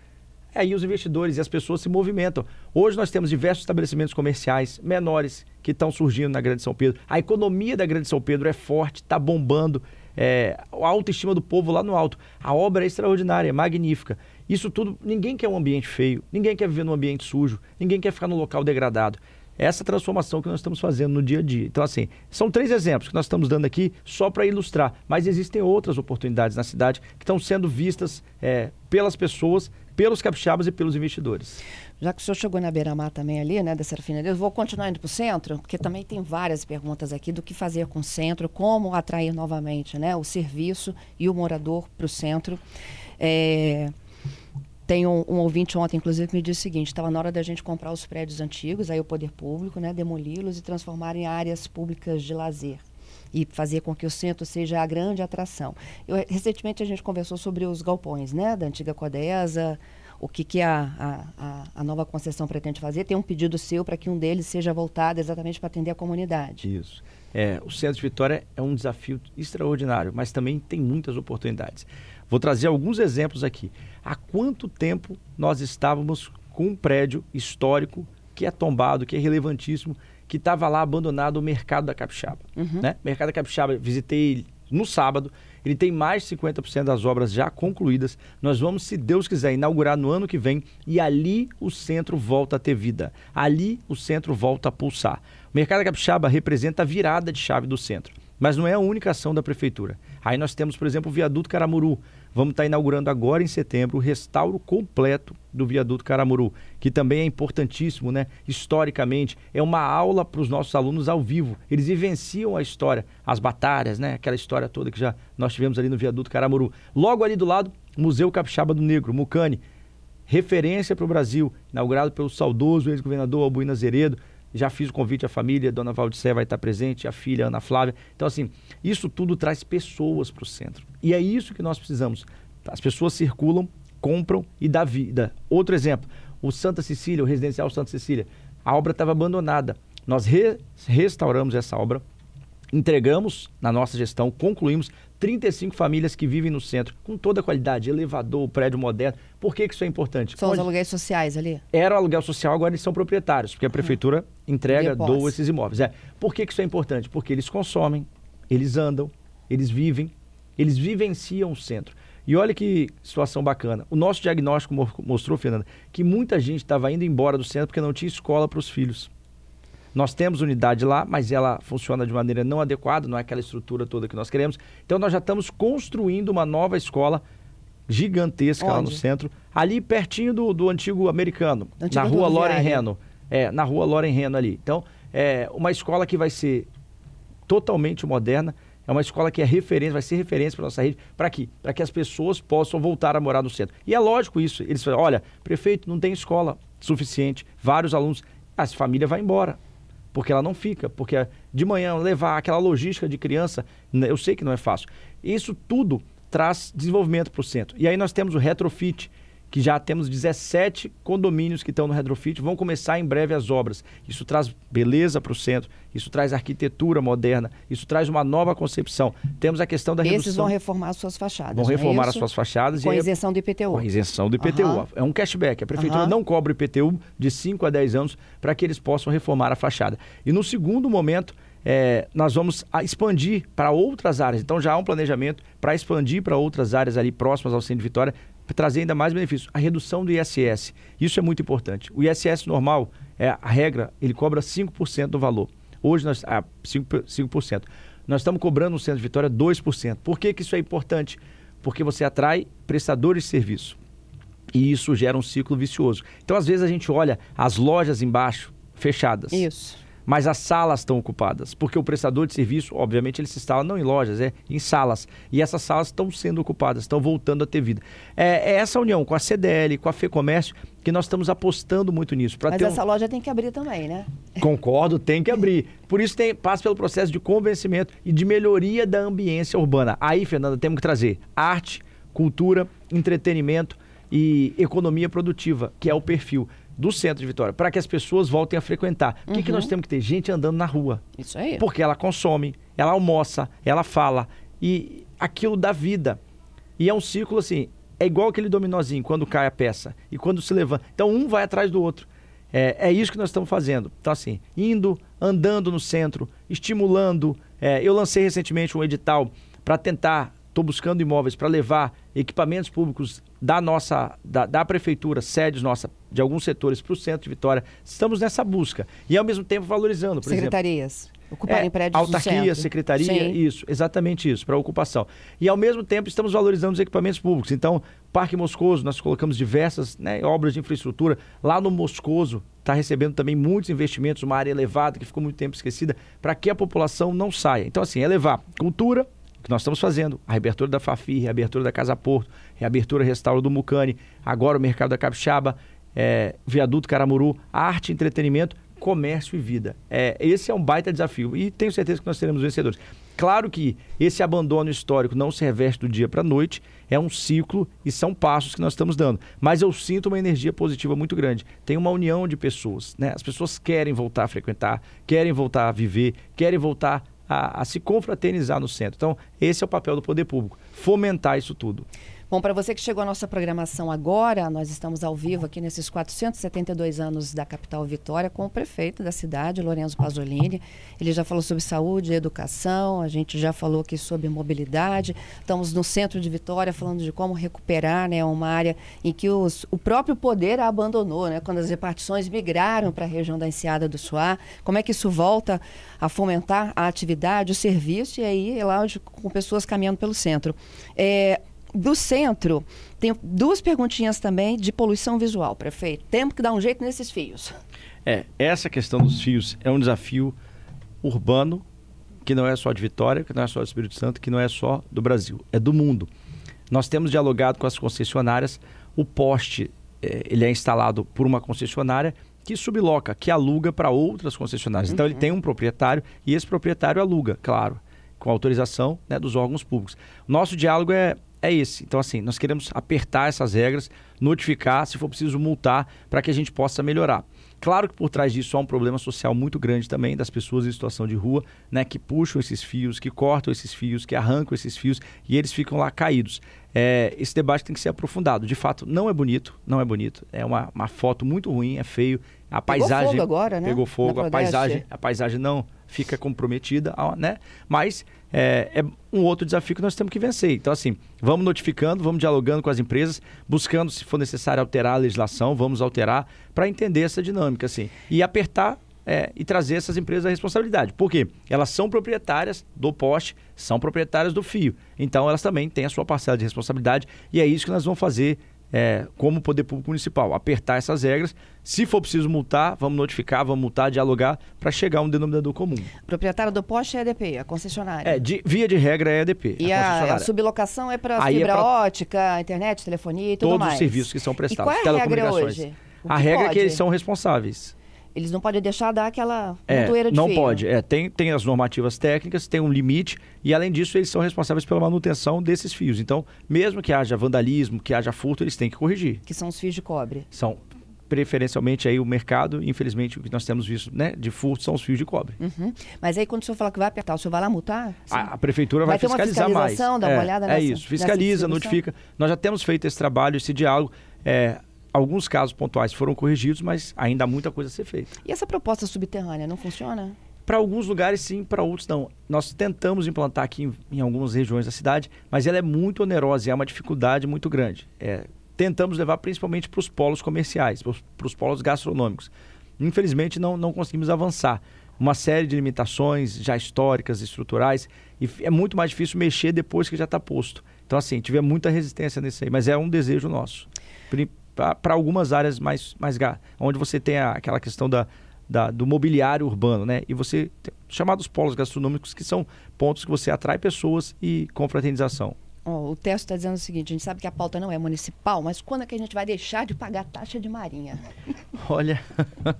Speaker 3: aí os investidores e as pessoas se movimentam. Hoje nós temos diversos estabelecimentos comerciais menores que estão surgindo na Grande São Pedro. A economia da Grande São Pedro é forte, está bombando. É, a autoestima do povo lá no alto. A obra é extraordinária, é magnífica. Isso tudo, ninguém quer um ambiente feio, ninguém quer viver num ambiente sujo, ninguém quer ficar num local degradado essa transformação que nós estamos fazendo no dia a dia. Então, assim, são três exemplos que nós estamos dando aqui só para ilustrar, mas existem outras oportunidades na cidade que estão sendo vistas é, pelas pessoas, pelos capixabas e pelos investidores.
Speaker 1: Já que o senhor chegou na beira-mar também ali, né, da Serafina, eu vou continuar indo para o centro, porque também tem várias perguntas aqui do que fazer com o centro, como atrair novamente né, o serviço e o morador para o centro. É, tem um, um, ouvinte ontem, inclusive, que me disse o seguinte: estava na hora da gente comprar os prédios antigos, aí o poder público, né, demoli-los e transformar em áreas públicas de lazer e fazer com que o centro seja a grande atração. Eu, recentemente a gente conversou sobre os galpões, né, da antiga Codesa, o que, que a, a, a nova concessão pretende fazer. Tem um pedido seu para que um deles seja voltado exatamente para atender a comunidade.
Speaker 3: Isso. É, o Centro de Vitória é um desafio extraordinário, mas também tem muitas oportunidades. Vou trazer alguns exemplos aqui. Há quanto tempo nós estávamos com um prédio histórico que é tombado, que é relevantíssimo, que estava lá abandonado o mercado da Capixaba. Uhum. Né? Mercado da Capixaba, visitei no sábado, ele tem mais de 50% das obras já concluídas. Nós vamos, se Deus quiser, inaugurar no ano que vem e ali o centro volta a ter vida. Ali o centro volta a pulsar. O mercado da Capixaba representa a virada de chave do centro. Mas não é a única ação da prefeitura. Aí nós temos, por exemplo, o viaduto Caramuru. Vamos estar inaugurando agora em setembro o restauro completo do viaduto Caramuru, que também é importantíssimo, né? Historicamente, é uma aula para os nossos alunos ao vivo. Eles vivenciam a história, as batalhas, né? Aquela história toda que já nós tivemos ali no viaduto Caramuru. Logo ali do lado, Museu Capixaba do Negro, Mucane, referência para o Brasil, inaugurado pelo saudoso ex-governador Albuína Zeredo já fiz o convite à família, dona Valdicé vai estar presente, a filha Ana Flávia. Então, assim, isso tudo traz pessoas para o centro. E é isso que nós precisamos. As pessoas circulam, compram e dá vida. Outro exemplo, o Santa Cecília, o residencial Santa Cecília. A obra estava abandonada. Nós re restauramos essa obra, entregamos na nossa gestão, concluímos 35 famílias que vivem no centro, com toda a qualidade, elevador, prédio moderno. Por que, que isso é importante?
Speaker 1: São Onde... os aluguéis sociais ali?
Speaker 3: Era o aluguel social, agora eles são proprietários, porque a prefeitura uhum. entrega, doa esses imóveis. É. Por que, que isso é importante? Porque eles consomem, eles andam, eles vivem, eles vivenciam o centro. E olha que situação bacana. O nosso diagnóstico mostrou, Fernanda, que muita gente estava indo embora do centro porque não tinha escola para os filhos. Nós temos unidade lá, mas ela funciona de maneira não adequada, não é aquela estrutura toda que nós queremos. Então nós já estamos construindo uma nova escola gigantesca Onde? lá no centro, ali pertinho do, do antigo americano, antigo na rua Loren Reno. É, na rua Loren Reno ali. Então, é uma escola que vai ser totalmente moderna, é uma escola que é referência, vai ser referência para nossa rede. Para quê? Para que as pessoas possam voltar a morar no centro. E é lógico isso. Eles falam, olha, prefeito, não tem escola suficiente, vários alunos. A família vai embora porque ela não fica, porque de manhã levar aquela logística de criança, eu sei que não é fácil. Isso tudo traz desenvolvimento para o centro. E aí nós temos o retrofit, que já temos 17 condomínios que estão no retrofit, vão começar em breve as obras. Isso traz beleza para o centro, isso traz arquitetura moderna, isso traz uma nova concepção. Temos a questão da
Speaker 1: Esses
Speaker 3: redução...
Speaker 1: Esses vão reformar as suas fachadas,
Speaker 3: Vão
Speaker 1: é
Speaker 3: reformar é as suas fachadas.
Speaker 1: Com
Speaker 3: e
Speaker 1: isenção do IPTU.
Speaker 3: Com isenção do IPTU. Uhum. É um cashback. A prefeitura uhum. não cobra IPTU de 5 a 10 anos para que eles possam reformar a fachada. E no segundo momento, é, nós vamos expandir para outras áreas. Então já há um planejamento para expandir para outras áreas ali próximas ao centro de Vitória, trazer ainda mais benefícios. A redução do ISS, isso é muito importante. O ISS normal, é a regra, ele cobra 5% do valor. Hoje nós ah, 5%, 5%. Nós estamos cobrando no centro de Vitória 2%. Por que, que isso é importante? Porque você atrai prestadores de serviço. E isso gera um ciclo vicioso. Então, às vezes, a gente olha as lojas embaixo fechadas.
Speaker 1: Isso.
Speaker 3: Mas as salas estão ocupadas, porque o prestador de serviço, obviamente, ele se instala não em lojas, é em salas. E essas salas estão sendo ocupadas, estão voltando a ter vida. É, é essa união com a CDL, com a FEComércio, que nós estamos apostando muito nisso.
Speaker 1: Mas essa um... loja tem que abrir também, né? <laughs>
Speaker 3: Concordo, tem que abrir. Por isso tem, passa pelo processo de convencimento e de melhoria da ambiência urbana. Aí, Fernanda, temos que trazer arte, cultura, entretenimento e economia produtiva, que é o perfil do centro de Vitória, para que as pessoas voltem a frequentar. O que, que nós uhum. temos que ter? Gente andando na rua.
Speaker 1: Isso aí.
Speaker 3: Porque ela consome, ela almoça, ela fala. E aquilo dá vida. E é um ciclo assim, é igual aquele dominozinho, quando cai a peça e quando se levanta. Então um vai atrás do outro. É, é isso que nós estamos fazendo. Então, assim, indo, andando no centro, estimulando. É, eu lancei recentemente um edital para tentar estou buscando imóveis para levar equipamentos públicos da nossa, da, da prefeitura, sedes nossa, de alguns setores para o centro de Vitória. Estamos nessa busca. E ao mesmo tempo valorizando, por
Speaker 1: Secretarias.
Speaker 3: Exemplo,
Speaker 1: Ocuparem é, prédios
Speaker 3: Autarquia, secretaria, Sim. isso, exatamente isso, para ocupação. E ao mesmo tempo estamos valorizando os equipamentos públicos. Então, Parque Moscoso, nós colocamos diversas né, obras de infraestrutura. Lá no Moscoso está recebendo também muitos investimentos, uma área elevada que ficou muito tempo esquecida, para que a população não saia. Então, assim, é levar cultura, que nós estamos fazendo. A reabertura da Fafi, reabertura da Casa Porto, reabertura restauro do Mucane, agora o mercado da Capixaba, é, viaduto Caramuru, arte, entretenimento, comércio e vida. É, esse é um baita desafio e tenho certeza que nós teremos vencedores. Claro que esse abandono histórico não se reveste do dia para a noite, é um ciclo e são passos que nós estamos dando. Mas eu sinto uma energia positiva muito grande. Tem uma união de pessoas, né? As pessoas querem voltar a frequentar, querem voltar a viver, querem voltar a, a se confraternizar no centro. Então, esse é o papel do poder público, fomentar isso tudo.
Speaker 1: Bom, para você que chegou à nossa programação agora, nós estamos ao vivo aqui nesses 472 anos da capital Vitória com o prefeito da cidade, Lorenzo Pasolini. Ele já falou sobre saúde educação, a gente já falou aqui sobre mobilidade. Estamos no centro de Vitória falando de como recuperar né, uma área em que os, o próprio poder a abandonou, né, quando as repartições migraram para a região da Enseada do Suá. Como é que isso volta a fomentar a atividade, o serviço e aí é lá com pessoas caminhando pelo centro. É, do centro, tem duas perguntinhas também de poluição visual, prefeito. Temos que dar um jeito nesses fios.
Speaker 3: É, essa questão dos fios é um desafio urbano que não é só de Vitória, que não é só do Espírito Santo, que não é só do Brasil, é do mundo. Nós temos dialogado com as concessionárias. O poste é, ele é instalado por uma concessionária que subloca, que aluga para outras concessionárias. Uhum. Então ele uhum. tem um proprietário e esse proprietário aluga, claro, com autorização né, dos órgãos públicos. Nosso diálogo é é esse. Então, assim, nós queremos apertar essas regras, notificar, se for preciso multar, para que a gente possa melhorar. Claro que por trás disso há um problema social muito grande também das pessoas em situação de rua, né, que puxam esses fios, que cortam esses fios, que arrancam esses fios e eles ficam lá caídos. É, esse debate tem que ser aprofundado. De fato, não é bonito, não é bonito. É uma, uma foto muito ruim, é feio. A paisagem
Speaker 1: pegou fogo agora, né?
Speaker 3: Pegou fogo, a paisagem, a paisagem não fica comprometida, né? Mas é, é, um outro desafio que nós temos que vencer. Então, assim, vamos notificando, vamos dialogando com as empresas, buscando, se for necessário, alterar a legislação, vamos alterar para entender essa dinâmica, assim, e apertar é, e trazer essas empresas à responsabilidade. Por quê? Elas são proprietárias do poste, são proprietárias do fio. Então, elas também têm a sua parcela de responsabilidade e é isso que nós vamos fazer é, como poder público municipal, apertar essas regras. Se for preciso multar, vamos notificar, vamos multar, dialogar para chegar a um denominador comum.
Speaker 1: Proprietário do poste é a EDP, a concessionária.
Speaker 3: É, de, via de regra é a EDP.
Speaker 1: E a, a, sublocação é para é fibra é pra... ótica, internet, telefonia e tudo
Speaker 3: Todos
Speaker 1: mais.
Speaker 3: Todos os serviços que são prestados.
Speaker 1: E qual é a regra hoje?
Speaker 3: A regra pode? é que eles são responsáveis.
Speaker 1: Eles não podem deixar dar aquela é, de
Speaker 3: Não pode. É, tem, tem as normativas técnicas, tem um limite e, além disso, eles são responsáveis pela manutenção desses fios. Então, mesmo que haja vandalismo, que haja furto, eles têm que corrigir.
Speaker 1: Que são os fios de cobre.
Speaker 3: São preferencialmente aí o mercado, infelizmente o que nós temos visto né, de furto são os fios de cobre.
Speaker 1: Uhum. Mas aí quando o senhor fala que vai apertar, o senhor vai lá multar?
Speaker 3: A, a, prefeitura vai, vai fiscalizar mais. Dar
Speaker 1: uma é, olhada é nessa,
Speaker 3: é isso, fiscaliza, notifica. Nós já temos feito esse trabalho, esse diálogo. É, alguns casos pontuais foram corrigidos, mas ainda há muita coisa a ser feita.
Speaker 1: E essa proposta subterrânea não funciona?
Speaker 3: Para alguns lugares sim, para outros não. Nós tentamos implantar aqui em, em, algumas regiões da cidade, mas ela é muito onerosa e é uma dificuldade muito grande. É, tentamos levar principalmente para os polos comerciais, para os polos gastronômicos. Infelizmente não, não conseguimos avançar. Uma série de limitações já históricas, estruturais, e é muito mais difícil mexer depois que já está posto. Então, assim, tiver muita resistência nisso aí, mas é um desejo nosso para algumas áreas mais, mais onde você tem a, aquela questão da, da, do mobiliário urbano, né? E você tem chamados polos gastronômicos que são pontos que você atrai pessoas e confraternização.
Speaker 1: Oh, o texto está dizendo o seguinte: a gente sabe que a pauta não é municipal, mas quando é que a gente vai deixar de pagar taxa de marinha? <laughs>
Speaker 3: Olha,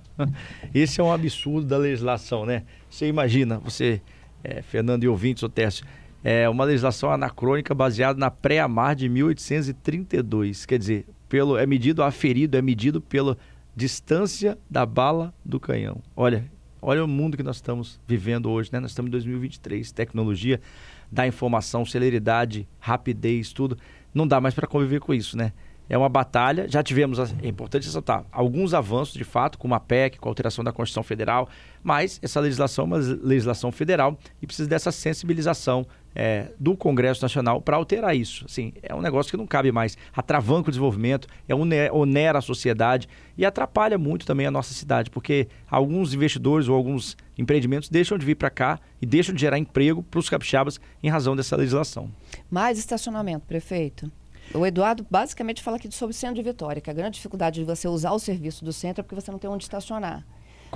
Speaker 3: <laughs> esse é um absurdo da legislação, né? Você imagina, você, é, Fernando e ouvintes, o Tércio, é uma legislação anacrônica baseada na pré-amar de 1832. Quer dizer, pelo, é medido, aferido, é medido pela distância da bala do canhão. Olha, olha o mundo que nós estamos vivendo hoje, né? Nós estamos em 2023, tecnologia da informação, celeridade, rapidez, tudo. Não dá mais para conviver com isso, né? É uma batalha. Já tivemos, é importante ressaltar, alguns avanços de fato, com a PEC, com a alteração da Constituição Federal, mas essa legislação é uma legislação federal e precisa dessa sensibilização é, do Congresso Nacional para alterar isso. Assim, é um negócio que não cabe mais. Atravanca o desenvolvimento, é onera a sociedade e atrapalha muito também a nossa cidade, porque alguns investidores ou alguns empreendimentos deixam de vir para cá e deixam de gerar emprego para os capixabas em razão dessa legislação.
Speaker 1: Mais estacionamento, prefeito? O Eduardo basicamente fala aqui sobre o centro de Vitória, que a grande dificuldade de você usar o serviço do centro é porque você não tem onde estacionar.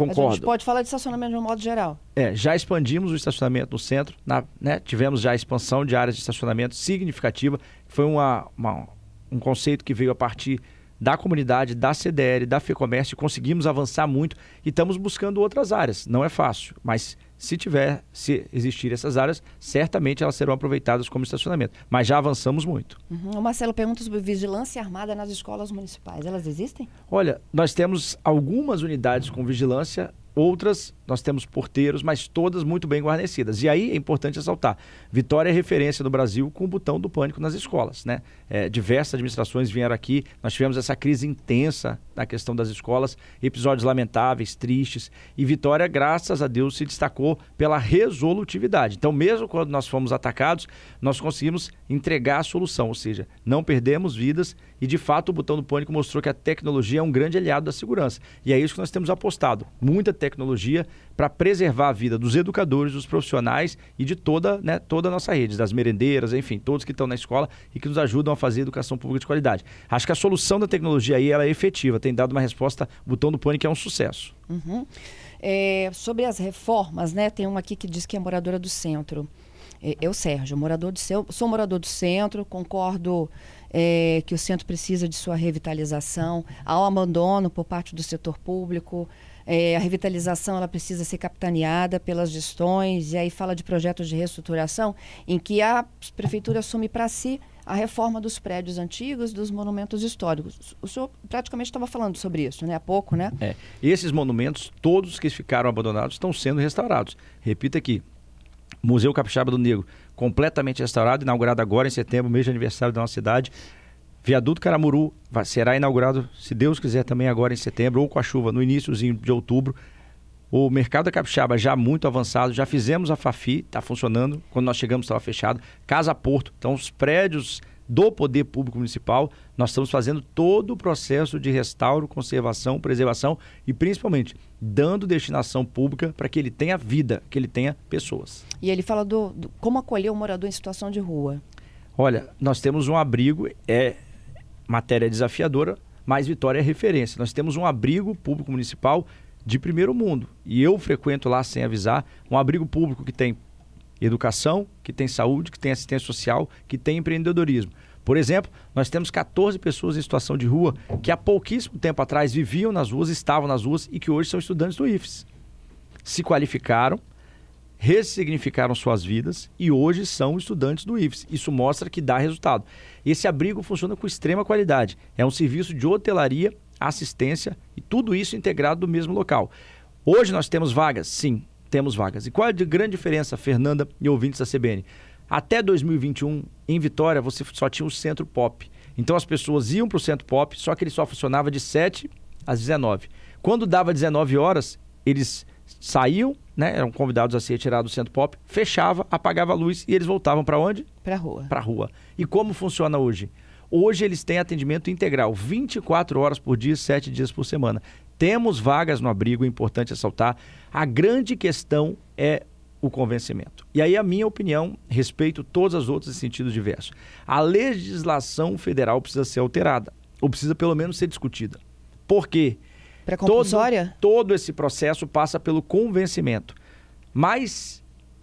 Speaker 3: Concordo.
Speaker 1: Mas a gente pode falar de estacionamento de um modo geral.
Speaker 3: É, já expandimos o estacionamento no centro, na, né, tivemos já a expansão de áreas de estacionamento significativa, foi uma, uma, um conceito que veio a partir da comunidade, da CDL, da FEComércio, conseguimos avançar muito e estamos buscando outras áreas. Não é fácil, mas se tiver, se existir essas áreas, certamente elas serão aproveitadas como estacionamento. Mas já avançamos muito.
Speaker 1: Uhum. O Marcelo pergunta sobre vigilância armada nas escolas municipais. Elas existem?
Speaker 3: Olha, nós temos algumas unidades com vigilância Outras, nós temos porteiros, mas todas muito bem guarnecidas. E aí é importante ressaltar: Vitória é referência do Brasil com o botão do pânico nas escolas. Né? É, diversas administrações vieram aqui, nós tivemos essa crise intensa na questão das escolas, episódios lamentáveis, tristes. E Vitória, graças a Deus, se destacou pela resolutividade. Então, mesmo quando nós fomos atacados, nós conseguimos entregar a solução, ou seja, não perdemos vidas e de fato o botão do pânico mostrou que a tecnologia é um grande aliado da segurança. E é isso que nós temos apostado. Muita tecnologia para preservar a vida dos educadores, dos profissionais e de toda, né, toda a nossa rede, das merendeiras, enfim, todos que estão na escola e que nos ajudam a fazer educação pública de qualidade. Acho que a solução da tecnologia aí ela é efetiva, tem dado uma resposta, o botão do pânico é um sucesso.
Speaker 1: Uhum. É, sobre as reformas, né, tem uma aqui que diz que é moradora do centro. É, eu, Sérgio, morador de, sou morador do centro, concordo é, que o centro precisa de sua revitalização, um abandono por parte do setor público, é, a revitalização ela precisa ser capitaneada pelas gestões, e aí fala de projetos de reestruturação, em que a prefeitura assume para si a reforma dos prédios antigos, dos monumentos históricos. O senhor praticamente estava falando sobre isso, né? Há pouco, né?
Speaker 3: É. Esses monumentos, todos que ficaram abandonados, estão sendo restaurados. Repito aqui, Museu Capixaba do Negro, completamente restaurado, inaugurado agora em setembro, mês de aniversário da nossa cidade. Viaduto Caramuru vai, será inaugurado, se Deus quiser, também agora em setembro, ou com a chuva, no iníciozinho de outubro. O mercado da capixaba já muito avançado, já fizemos a Fafi, está funcionando. Quando nós chegamos estava fechado. Casa Porto, então os prédios do poder público municipal, nós estamos fazendo todo o processo de restauro, conservação, preservação e principalmente dando destinação pública para que ele tenha vida, que ele tenha pessoas.
Speaker 1: E ele fala do, do como acolher o morador em situação de rua.
Speaker 3: Olha, nós temos um abrigo, é matéria desafiadora, mas Vitória é referência. Nós temos um abrigo público municipal de primeiro mundo. E eu frequento lá sem avisar, um abrigo público que tem educação, que tem saúde, que tem assistência social, que tem empreendedorismo. Por exemplo, nós temos 14 pessoas em situação de rua que há pouquíssimo tempo atrás viviam nas ruas, estavam nas ruas e que hoje são estudantes do IFES. Se qualificaram, ressignificaram suas vidas e hoje são estudantes do IFES. Isso mostra que dá resultado. Esse abrigo funciona com extrema qualidade. É um serviço de hotelaria, assistência e tudo isso integrado no mesmo local. Hoje nós temos vagas? Sim, temos vagas. E qual é a grande diferença, Fernanda e ouvintes da CBN? Até 2021, em Vitória, você só tinha o centro pop. Então as pessoas iam para o centro pop, só que ele só funcionava de 7 às 19. Quando dava 19 horas, eles saíam, né, eram convidados a ser retirados do centro pop, fechava, apagava a luz e eles voltavam para onde?
Speaker 1: Para a rua.
Speaker 3: Para a rua. E como funciona hoje? Hoje eles têm atendimento integral, 24 horas por dia, 7 dias por semana. Temos vagas no abrigo, é importante ressaltar. A grande questão é o convencimento. E aí a minha opinião, respeito todas as outras em sentido diverso. A legislação federal precisa ser alterada, ou precisa pelo menos ser discutida. Por quê?
Speaker 1: Pré-compulsória?
Speaker 3: Todo, todo esse processo passa pelo convencimento. Mas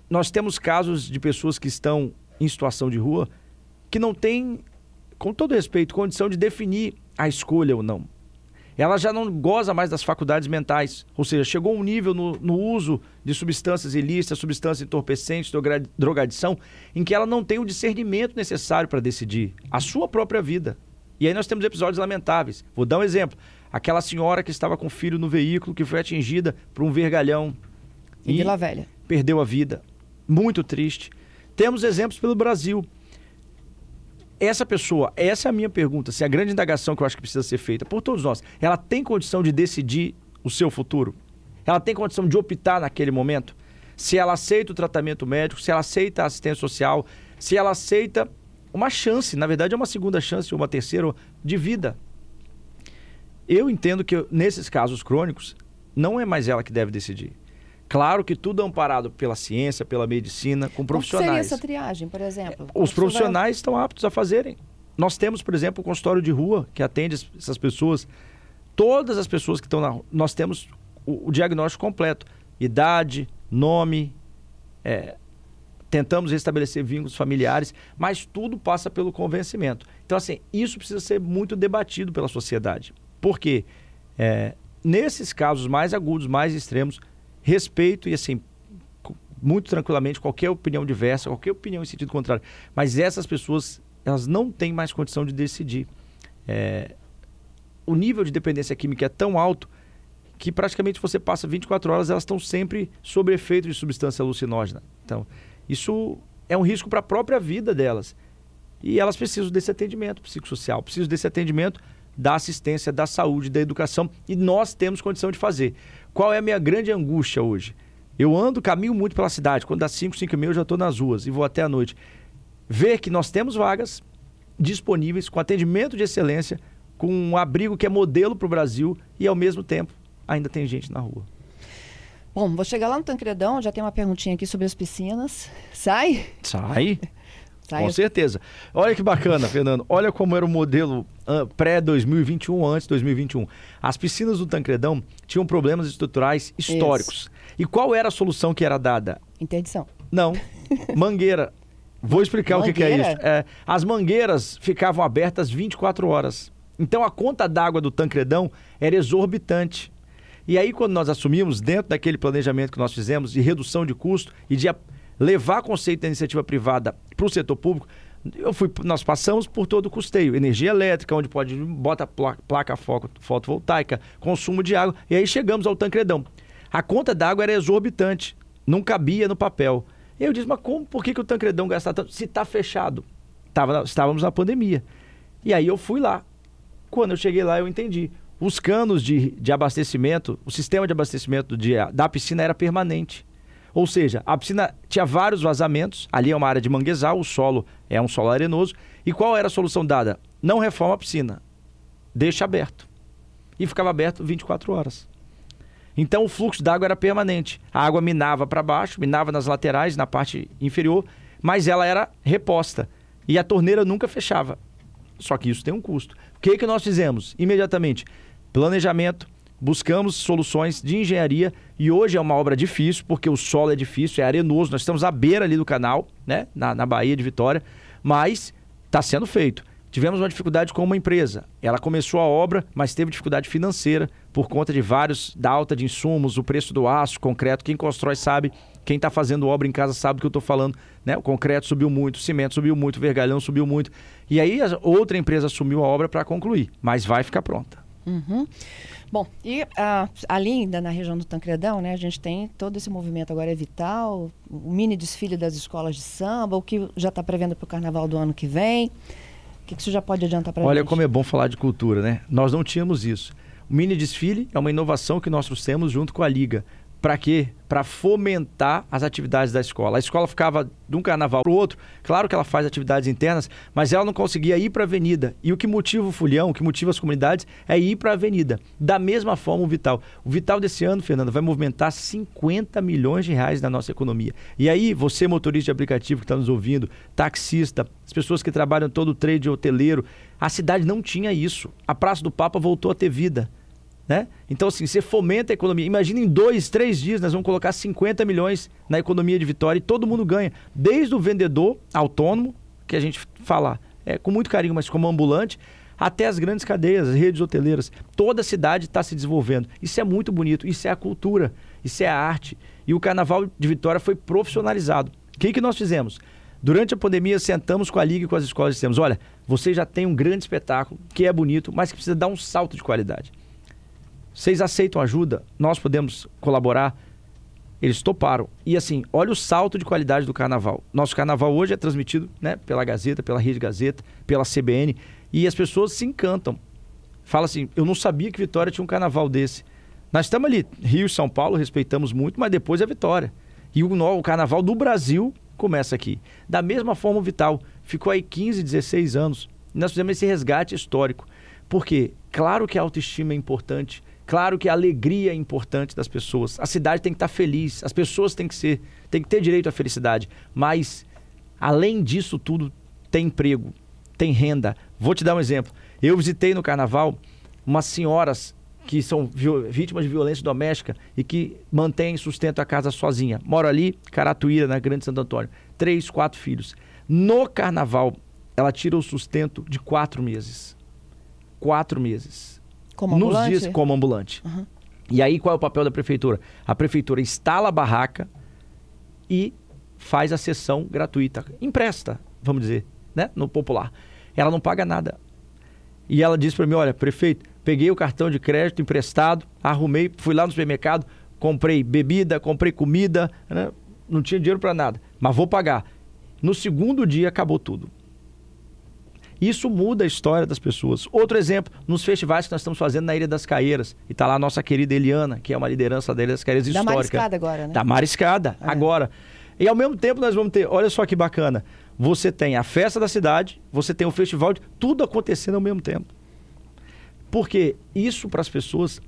Speaker 3: nós temos casos de pessoas que estão em situação de rua que não têm, com todo respeito, condição de definir a escolha ou não. Ela já não goza mais das faculdades mentais, ou seja, chegou um nível no, no uso de substâncias ilícitas, substâncias entorpecentes, drogadição, em que ela não tem o discernimento necessário para decidir a sua própria vida. E aí nós temos episódios lamentáveis. Vou dar um exemplo. Aquela senhora que estava com o filho no veículo, que foi atingida por um vergalhão.
Speaker 1: Em Vila Velha.
Speaker 3: Perdeu a vida. Muito triste. Temos exemplos pelo Brasil essa pessoa, essa é a minha pergunta, se a grande indagação que eu acho que precisa ser feita por todos nós, ela tem condição de decidir o seu futuro? Ela tem condição de optar naquele momento? Se ela aceita o tratamento médico, se ela aceita a assistência social, se ela aceita uma chance, na verdade é uma segunda chance, uma terceira, de vida. Eu entendo que nesses casos crônicos, não é mais ela que deve decidir. Claro que tudo é amparado pela ciência, pela medicina, com profissionais. Como
Speaker 1: seria essa triagem, por exemplo?
Speaker 3: Os profissionais estão aptos a fazerem. Nós temos, por exemplo, o consultório de rua que atende essas pessoas. Todas as pessoas que estão na rua, nós temos o, o diagnóstico completo: idade, nome, é, tentamos restabelecer vínculos familiares, mas tudo passa pelo convencimento. Então, assim, isso precisa ser muito debatido pela sociedade. Por quê? É, nesses casos mais agudos, mais extremos, respeito e assim muito tranquilamente qualquer opinião diversa, qualquer opinião em sentido contrário. Mas essas pessoas elas não têm mais condição de decidir. É, o nível de dependência química é tão alto que praticamente você passa 24 horas, elas estão sempre sob efeito de substância alucinógena. Então, isso é um risco para a própria vida delas. E elas precisam desse atendimento psicossocial, precisam desse atendimento da assistência, da saúde, da educação, e nós temos condição de fazer. Qual é a minha grande angústia hoje? Eu ando, caminho muito pela cidade. Quando dá 5, 5 e meia, eu já estou nas ruas e vou até a noite. Ver que nós temos vagas disponíveis, com atendimento de excelência, com um abrigo que é modelo para o Brasil e, ao mesmo tempo, ainda tem gente na rua.
Speaker 1: Bom, vou chegar lá no Tancredão, já tem uma perguntinha aqui sobre as piscinas. Sai?
Speaker 3: Sai. <laughs> Sai. Com certeza. Olha que bacana, Fernando. Olha como era o modelo uh, pré-2021, antes 2021. As piscinas do Tancredão tinham problemas estruturais históricos. Isso. E qual era a solução que era dada?
Speaker 1: Interdição.
Speaker 3: Não. <laughs> Mangueira. Vou explicar Mangueira? o que, que, é isso. É, as mangueiras ficavam abertas 24 horas. Então a conta d'água do Tancredão era exorbitante. E aí, quando nós assumimos, dentro daquele planejamento que nós fizemos de redução de custo e de levar conceito da iniciativa privada para o setor público, eu fui, nós passamos por todo o custeio, energia elétrica, onde pode bota placa, fotovoltaica, consumo de água, e aí chegamos ao Tancredão. A conta d'água era exorbitante, não cabia no papel. E eu disse, mas como, por que, que o Tancredão gasta tanto? Se está fechado. Tava, estávamos na pandemia. E aí eu fui lá. Quando eu cheguei lá, eu entendi. Os canos de, de abastecimento, o sistema de abastecimento de, da piscina era permanente. Ou seja, a piscina tinha vários vazamentos, ali é uma área de manguezal, o solo é um solo arenoso. E qual era a solução dada? Não reforma a piscina, deixa aberto. E ficava aberto 24 horas. Então o fluxo d'água era permanente. A água minava para baixo, minava nas laterais, na parte inferior, mas ela era reposta. E a torneira nunca fechava. Só que isso tem um custo. O que, que nós fizemos? Imediatamente, planejamento, buscamos soluções de engenharia e hoje é uma obra difícil, porque o solo é difícil, é arenoso, nós estamos à beira ali do canal, né, na, na Bahia de Vitória, mas está sendo feito. Tivemos uma dificuldade com uma empresa. Ela começou a obra, mas teve dificuldade financeira por conta de vários, da alta de insumos, o preço do aço, concreto. Quem constrói sabe, quem está fazendo obra em casa sabe do que eu estou falando. Né? O concreto subiu muito, o cimento subiu muito, o vergalhão subiu muito. E aí outra empresa assumiu a obra para concluir, mas vai ficar pronta.
Speaker 1: Uhum. Bom, e uh, ali ainda na região do Tancredão, né, a gente tem todo esse movimento agora é vital, o mini desfile das escolas de samba, o que já está prevendo para o carnaval do ano que vem. O que, que você já pode adiantar para
Speaker 3: Olha
Speaker 1: gente?
Speaker 3: como é bom falar de cultura, né? Nós não tínhamos isso. O mini desfile é uma inovação que nós trouxemos junto com a Liga. Para quê? Para fomentar as atividades da escola. A escola ficava de um carnaval para o outro. Claro que ela faz atividades internas, mas ela não conseguia ir para a avenida. E o que motiva o Fulhão, o que motiva as comunidades é ir para a avenida. Da mesma forma o Vital. O Vital desse ano, Fernando, vai movimentar 50 milhões de reais na nossa economia. E aí, você motorista de aplicativo que está nos ouvindo, taxista, as pessoas que trabalham todo o trade hoteleiro, a cidade não tinha isso. A Praça do Papa voltou a ter vida Né? Então, assim, você fomenta a economia. Imagina em dois, três dias, nós vamos colocar 50 milhões na economia de Vitória e todo mundo ganha. Desde o vendedor autônomo, que a gente fala é, com muito carinho, mas como ambulante, até as grandes cadeias, as redes hoteleiras. Toda a cidade está se desenvolvendo. Isso é muito bonito, isso é a cultura, isso é a arte. E o Carnaval de Vitória foi profissionalizado. O que, que nós fizemos? Durante a pandemia, sentamos com a Liga e com as escolas e dissemos: olha, você já tem um grande espetáculo, que é bonito, mas que precisa dar um salto de qualidade. Vocês aceitam ajuda? Nós podemos colaborar? Eles toparam. E assim, olha o salto de qualidade do carnaval. Nosso carnaval hoje é transmitido né, pela Gazeta, pela Rede Gazeta, pela CBN, e as pessoas se encantam. Fala assim: eu não sabia que Vitória tinha um carnaval desse. Nós estamos ali, Rio e São Paulo, respeitamos muito, mas depois é Vitória. E o, o carnaval do Brasil começa aqui. Da mesma forma, o Vital ficou aí 15, 16 anos. Nós fizemos esse resgate histórico. Porque, claro que a autoestima é importante, Claro que a alegria é importante das pessoas. A cidade tem que estar feliz, as pessoas têm que ser, têm que ter direito à felicidade. Mas além disso tudo, tem emprego, tem renda. Vou te dar um exemplo. Eu visitei no carnaval umas senhoras que são vítimas de violência doméstica e que mantêm sustentam a casa sozinha. Moro ali, Caratuíra, na Grande Santo Antônio. Três, quatro filhos. No carnaval, ela tira o sustento de quatro meses. Quatro meses.
Speaker 1: Como ambulante?
Speaker 3: Nos dias como ambulante. Uhum. E aí qual é o papel da prefeitura? A prefeitura instala a barraca e faz a sessão gratuita. Empresta, vamos dizer, né? No popular. Ela não paga nada. E ela disse para mim, olha, prefeito, peguei o cartão de crédito emprestado, arrumei, fui lá no supermercado, comprei bebida, comprei comida, né? não tinha dinheiro para nada, mas vou pagar. No segundo dia acabou tudo. Isso muda a história das pessoas. Outro exemplo, nos festivais que nós estamos fazendo na Ilha das Caeiras. E está lá a nossa querida Eliana, que é uma liderança da Ilha das Caeiras histórica. Da
Speaker 1: Mariscada agora, né?
Speaker 3: Da Mariscada, é. agora. E ao mesmo tempo nós vamos ter, olha só que bacana, você tem a festa da cidade, você tem o festival, de, tudo acontecendo ao mesmo tempo. Porque isso para as pessoas,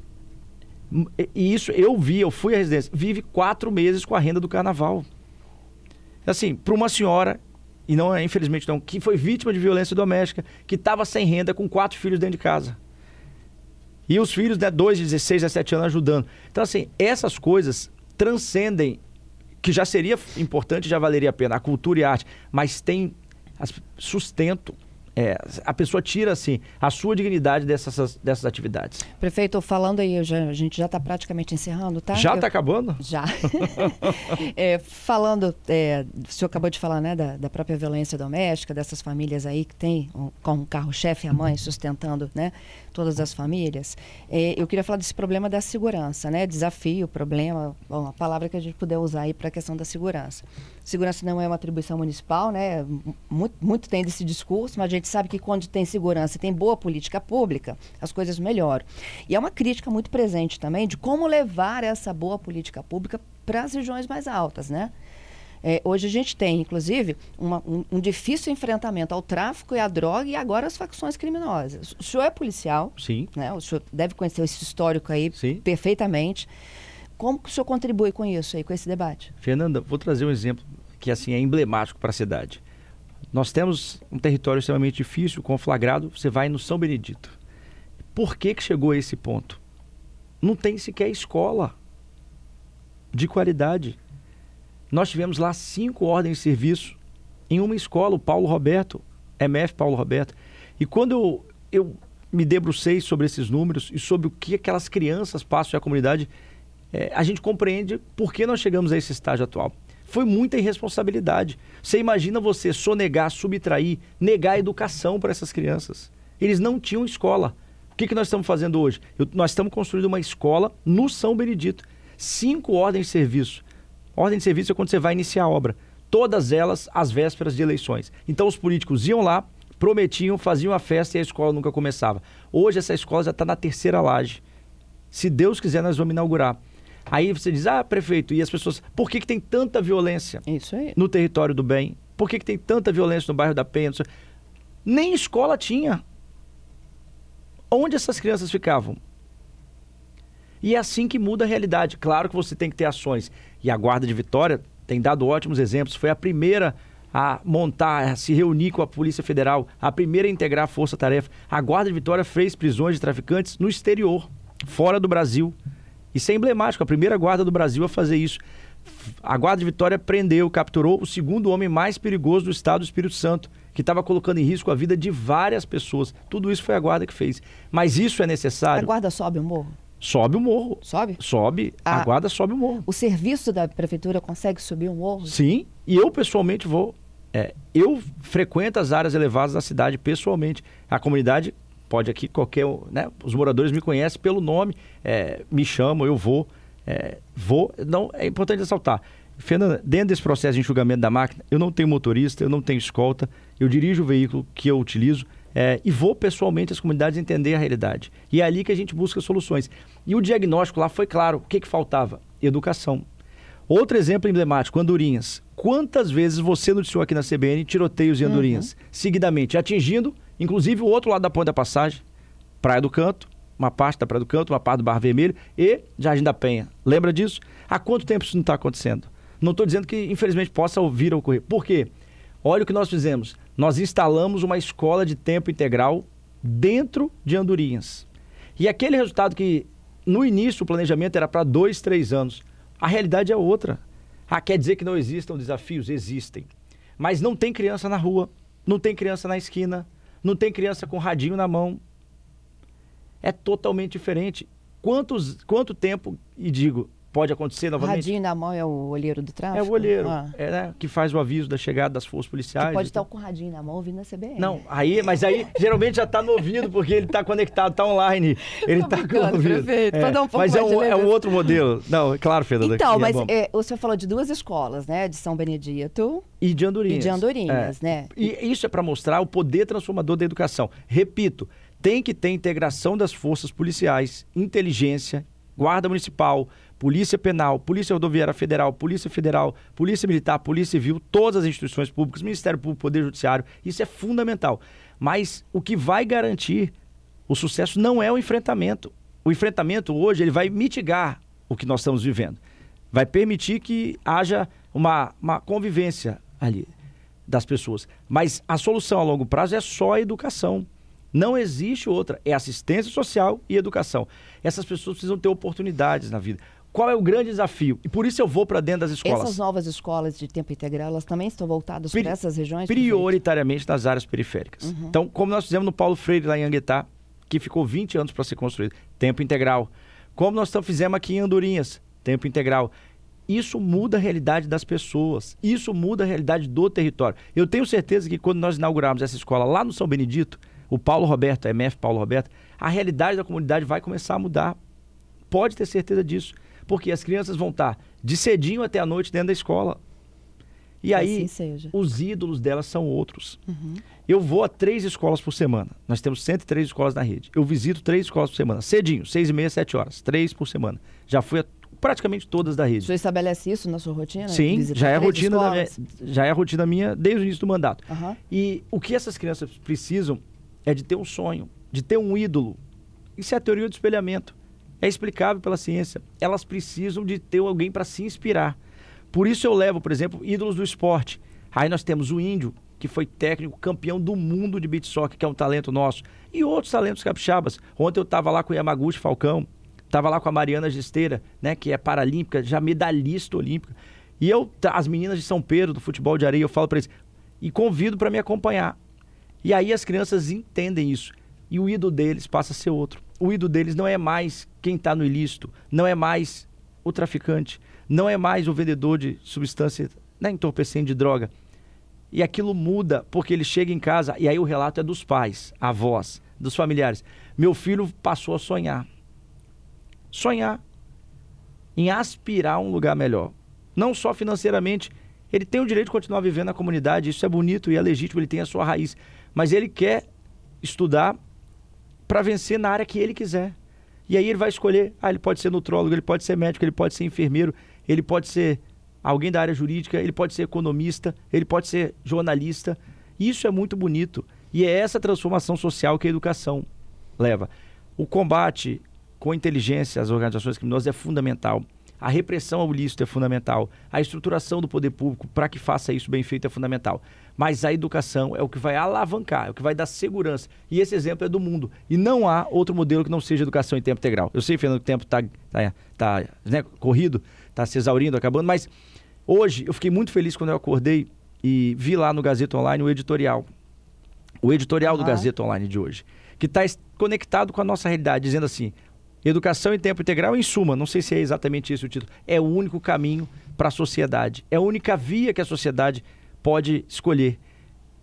Speaker 3: e isso eu vi, eu fui à residência, vive quatro meses com a renda do carnaval. Assim, para uma senhora e não é, infelizmente não, que foi vítima de violência doméstica, que estava sem renda com quatro filhos dentro de casa. E os filhos, né, dois de 16, 17 anos ajudando. Então, assim, essas coisas transcendem, que já seria importante, já valeria a pena, a cultura e a arte, mas tem sustento é, a pessoa tira assim a sua dignidade dessas, dessas atividades.
Speaker 1: Prefeito, falando aí, já, a gente já está praticamente encerrando, tá?
Speaker 3: Já está acabando?
Speaker 1: Já. <laughs> é, falando, é, o senhor acabou de falar né, da, da, própria violência doméstica, dessas famílias aí que tem um, como carro-chefe a mãe sustentando né, todas as famílias. É, eu queria falar desse problema da segurança, né? Desafio, problema, bom, a palavra que a gente puder usar aí para a questão da segurança. Segurança não é uma atribuição municipal, né? Muito, muito tem desse discurso, mas a gente sabe que quando tem segurança e tem boa política pública, as coisas melhoram. E é uma crítica muito presente também de como levar essa boa política pública para as regiões mais altas, né? É, hoje a gente tem, inclusive, uma, um, um, difícil enfrentamento ao tráfico e à droga e agora às facções criminosas. O senhor é policial,
Speaker 3: Sim.
Speaker 1: Né? O senhor deve conhecer esse histórico aí
Speaker 3: Sim.
Speaker 1: perfeitamente. Como que o senhor contribui com isso aí, com esse debate?
Speaker 3: Fernanda, vou trazer um exemplo que assim é emblemático para a cidade. Nós temos um território extremamente difícil, conflagrado. Você vai no São Benedito. Por que, que chegou a esse ponto? Não tem sequer escola de qualidade. Nós tivemos lá cinco ordens de serviço em uma escola, o Paulo Roberto, MF Paulo Roberto. E quando eu, eu me debrucei sobre esses números e sobre o que aquelas crianças passam à comunidade, é, a gente compreende por que nós chegamos a esse estágio atual foi muita irresponsabilidade. Você imagina você sonegar, subtrair, negar a educação para essas crianças. Eles não tinham escola. O que, que nós estamos fazendo hoje? Eu, nós estamos construindo uma escola no São Benedito. Cinco ordens de serviço. Ordem de serviço é quando você vai iniciar a obra. Todas elas às vésperas de eleições. Então os políticos iam lá, prometiam, faziam a festa e a escola nunca começava. Hoje essa escola já está na terceira laje. Se Deus quiser, nós vamos inaugurar. Aí você diz, ah, prefeito, e as pessoas, por que, que tem tanta violência no território do bem? Por que, que tem tanta violência no bairro da Penha? Nem escola tinha. Onde essas crianças ficavam? E é assim que muda a realidade. Claro que você tem que ter ações. E a Guarda de Vitória tem dado ótimos exemplos. Foi a primeira a montar, a se reunir com a Polícia Federal, a primeira a integrar a Força Tarefa. A Guarda de Vitória fez prisões de traficantes no exterior fora do Brasil. Isso é emblemático, a primeira guarda do Brasil a fazer isso. A guarda de Vitória prendeu, capturou o segundo homem mais perigoso do estado do Espírito Santo, que estava colocando em risco a vida de várias pessoas. Tudo isso foi a guarda que fez. Mas isso é necessário.
Speaker 1: A guarda sobe o morro?
Speaker 3: Sobe o morro.
Speaker 1: Sobe?
Speaker 3: Sobe. A, a guarda sobe o morro.
Speaker 1: O serviço da prefeitura consegue subir o morro?
Speaker 3: Sim. E eu pessoalmente vou. É, eu frequento as áreas elevadas da cidade pessoalmente. A comunidade pode aqui qualquer, né? Os moradores me conhecem pelo nome, é, me chamam, eu vou, é, vou. Não é importante ressaltar. Fernanda, dentro desse processo de enxugamento da máquina, eu não tenho motorista, eu não tenho escolta, eu dirijo o veículo que eu utilizo. É, e vou pessoalmente às comunidades entender a realidade. E é ali que a gente busca soluções. E o diagnóstico lá foi claro. O que, que faltava? Educação. Outro exemplo emblemático, Andorinhas. Quantas vezes você noticiou aqui na CBN tiroteios em Andorinhas? Uhum. Seguidamente, atingindo, inclusive, o outro lado da ponte da passagem, Praia do Canto, uma parte da Praia do Canto, uma parte do Barro Vermelho e Jardim da Penha. Lembra disso? Há quanto tempo isso não está acontecendo? Não estou dizendo que, infelizmente, possa vir a ocorrer. Por quê? Olha o que nós fizemos nós instalamos uma escola de tempo integral dentro de Andorinhas. E aquele resultado que no início o planejamento era para dois, três anos, a realidade é outra. Ah, quer dizer que não existam desafios? Existem. Mas não tem criança na rua, não tem criança na esquina, não tem criança com radinho na mão. É totalmente diferente. Quantos, quanto tempo, e digo, pode acontecer novamente.
Speaker 1: Radinho na mão é o olheiro do tráfico?
Speaker 3: É o olheiro, ah. é, né, que faz o aviso da chegada das forças policiais. Que
Speaker 1: pode estar com o radinho na mão ouvindo a CBN.
Speaker 3: Não, aí, mas aí geralmente já está no ouvido, porque ele está conectado, está online. <laughs> Ele está com o ouvido.
Speaker 1: Prefeito, é, um
Speaker 3: mas é um, é um outro modelo. Não, é claro, Fernanda.
Speaker 1: Então, é mas é, o senhor falou de duas escolas, né? De São Benedito...
Speaker 3: E de Andorinhas.
Speaker 1: E de Andorinhas, é. né?
Speaker 3: E isso é para mostrar o poder transformador da educação. Repito, tem que ter integração das forças policiais, inteligência, guarda municipal, Polícia Penal, Polícia Rodoviária Federal, Polícia Federal, Polícia Militar, Polícia Civil, todas as instituições públicas, Ministério Público, Poder Judiciário, isso é fundamental. Mas o que vai garantir o sucesso não é o enfrentamento. O enfrentamento hoje ele vai mitigar o que nós estamos vivendo. Vai permitir que haja uma, uma convivência ali das pessoas. Mas a solução a longo prazo é só a educação. Não existe outra. É assistência social e educação. Essas pessoas precisam ter oportunidades na vida. Qual é o grande desafio? E por isso eu vou para dentro das escolas.
Speaker 1: Essas novas escolas de tempo integral, elas também estão voltadas para essas regiões?
Speaker 3: Prioritariamente nas áreas periféricas. Uhum. Então, como nós fizemos no Paulo Freire, lá em Anguetá, que ficou 20 anos para ser construído, tempo integral. Como nós fizemos aqui em Andorinhas, tempo integral. Isso muda a realidade das pessoas. Isso muda a realidade do território. Eu tenho certeza que quando nós inaugurarmos essa escola lá no São Benedito, o Paulo Roberto, a MF Paulo Roberto, a realidade da comunidade vai começar a mudar. Pode ter certeza disso. Porque as crianças vão estar de cedinho até a noite dentro da escola. E aí, assim os ídolos delas são outros. Uhum. Eu vou a três escolas por semana. Nós temos 103 escolas na rede. Eu visito três escolas por semana. Cedinho, seis e meia, sete horas. Três por semana. Já fui a praticamente todas da rede.
Speaker 1: Você estabelece isso na sua rotina?
Speaker 3: Sim, já é, rotina minha, já é a rotina minha desde o início do mandato. Uhum. E o que essas crianças precisam é de ter um sonho, de ter um ídolo. Isso é a teoria do espelhamento. É explicável pela ciência. Elas precisam de ter alguém para se inspirar. Por isso eu levo, por exemplo, ídolos do esporte. Aí nós temos o Índio, que foi técnico, campeão do mundo de beat soccer, que é um talento nosso. E outros talentos capixabas. Ontem eu estava lá com o Yamaguchi Falcão, estava lá com a Mariana Gesteira, né, que é paralímpica, já medalhista olímpica. E eu, as meninas de São Pedro, do futebol de areia, eu falo para eles, e convido para me acompanhar. E aí as crianças entendem isso. E o ídolo deles passa a ser outro o ídolo deles não é mais quem está no ilícito, não é mais o traficante, não é mais o vendedor de substância né, entorpecente de droga. E aquilo muda porque ele chega em casa e aí o relato é dos pais, avós, dos familiares. Meu filho passou a sonhar. Sonhar em aspirar um lugar melhor. Não só financeiramente, ele tem o direito de continuar vivendo na comunidade, isso é bonito e é legítimo, ele tem a sua raiz. Mas ele quer estudar para vencer na área que ele quiser. E aí ele vai escolher, ah, ele pode ser nutrólogo, ele pode ser médico, ele pode ser enfermeiro, ele pode ser alguém da área jurídica, ele pode ser economista, ele pode ser jornalista. Isso é muito bonito. E é essa transformação social que a educação leva. O combate com inteligência às organizações criminosas é fundamental. A repressão ao ilícito é fundamental. A estruturação do poder público para que faça isso bem feito é fundamental. Mas a educação é o que vai alavancar, é o que vai dar segurança. E esse exemplo é do mundo. E não há outro modelo que não seja educação em tempo integral. Eu sei, Fernando, que o tempo está tá, tá, né, corrido, está se exaurindo, acabando, mas hoje eu fiquei muito feliz quando eu acordei e vi lá no Gazeta Online o editorial. O editorial do Gazeta Online de hoje. Que está conectado com a nossa realidade, dizendo assim: Educação em tempo integral, em suma, não sei se é exatamente esse o título, é o único caminho para a sociedade. É a única via que a sociedade pode escolher.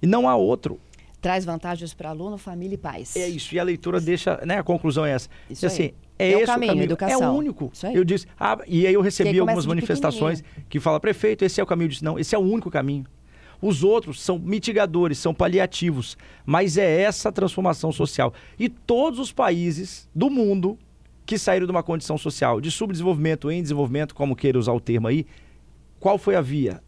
Speaker 3: E não há outro.
Speaker 1: Traz vantagens para aluno, família e pais.
Speaker 3: É isso. E a leitura deixa, né? A conclusão é essa.
Speaker 1: Isso
Speaker 3: assim,
Speaker 1: aí.
Speaker 3: é,
Speaker 1: É o
Speaker 3: esse
Speaker 1: caminho,
Speaker 3: o caminho.
Speaker 1: educação.
Speaker 3: É o único.
Speaker 1: Isso aí.
Speaker 3: Eu disse, ah, e aí eu recebi
Speaker 1: aí
Speaker 3: algumas manifestações que fala prefeito, esse é o caminho. Eu disse, não, esse é o único caminho. Os outros são mitigadores, são paliativos, mas é essa transformação social. E todos os países do mundo que saíram de uma condição social de subdesenvolvimento em desenvolvimento, como queira usar o termo aí, qual foi a via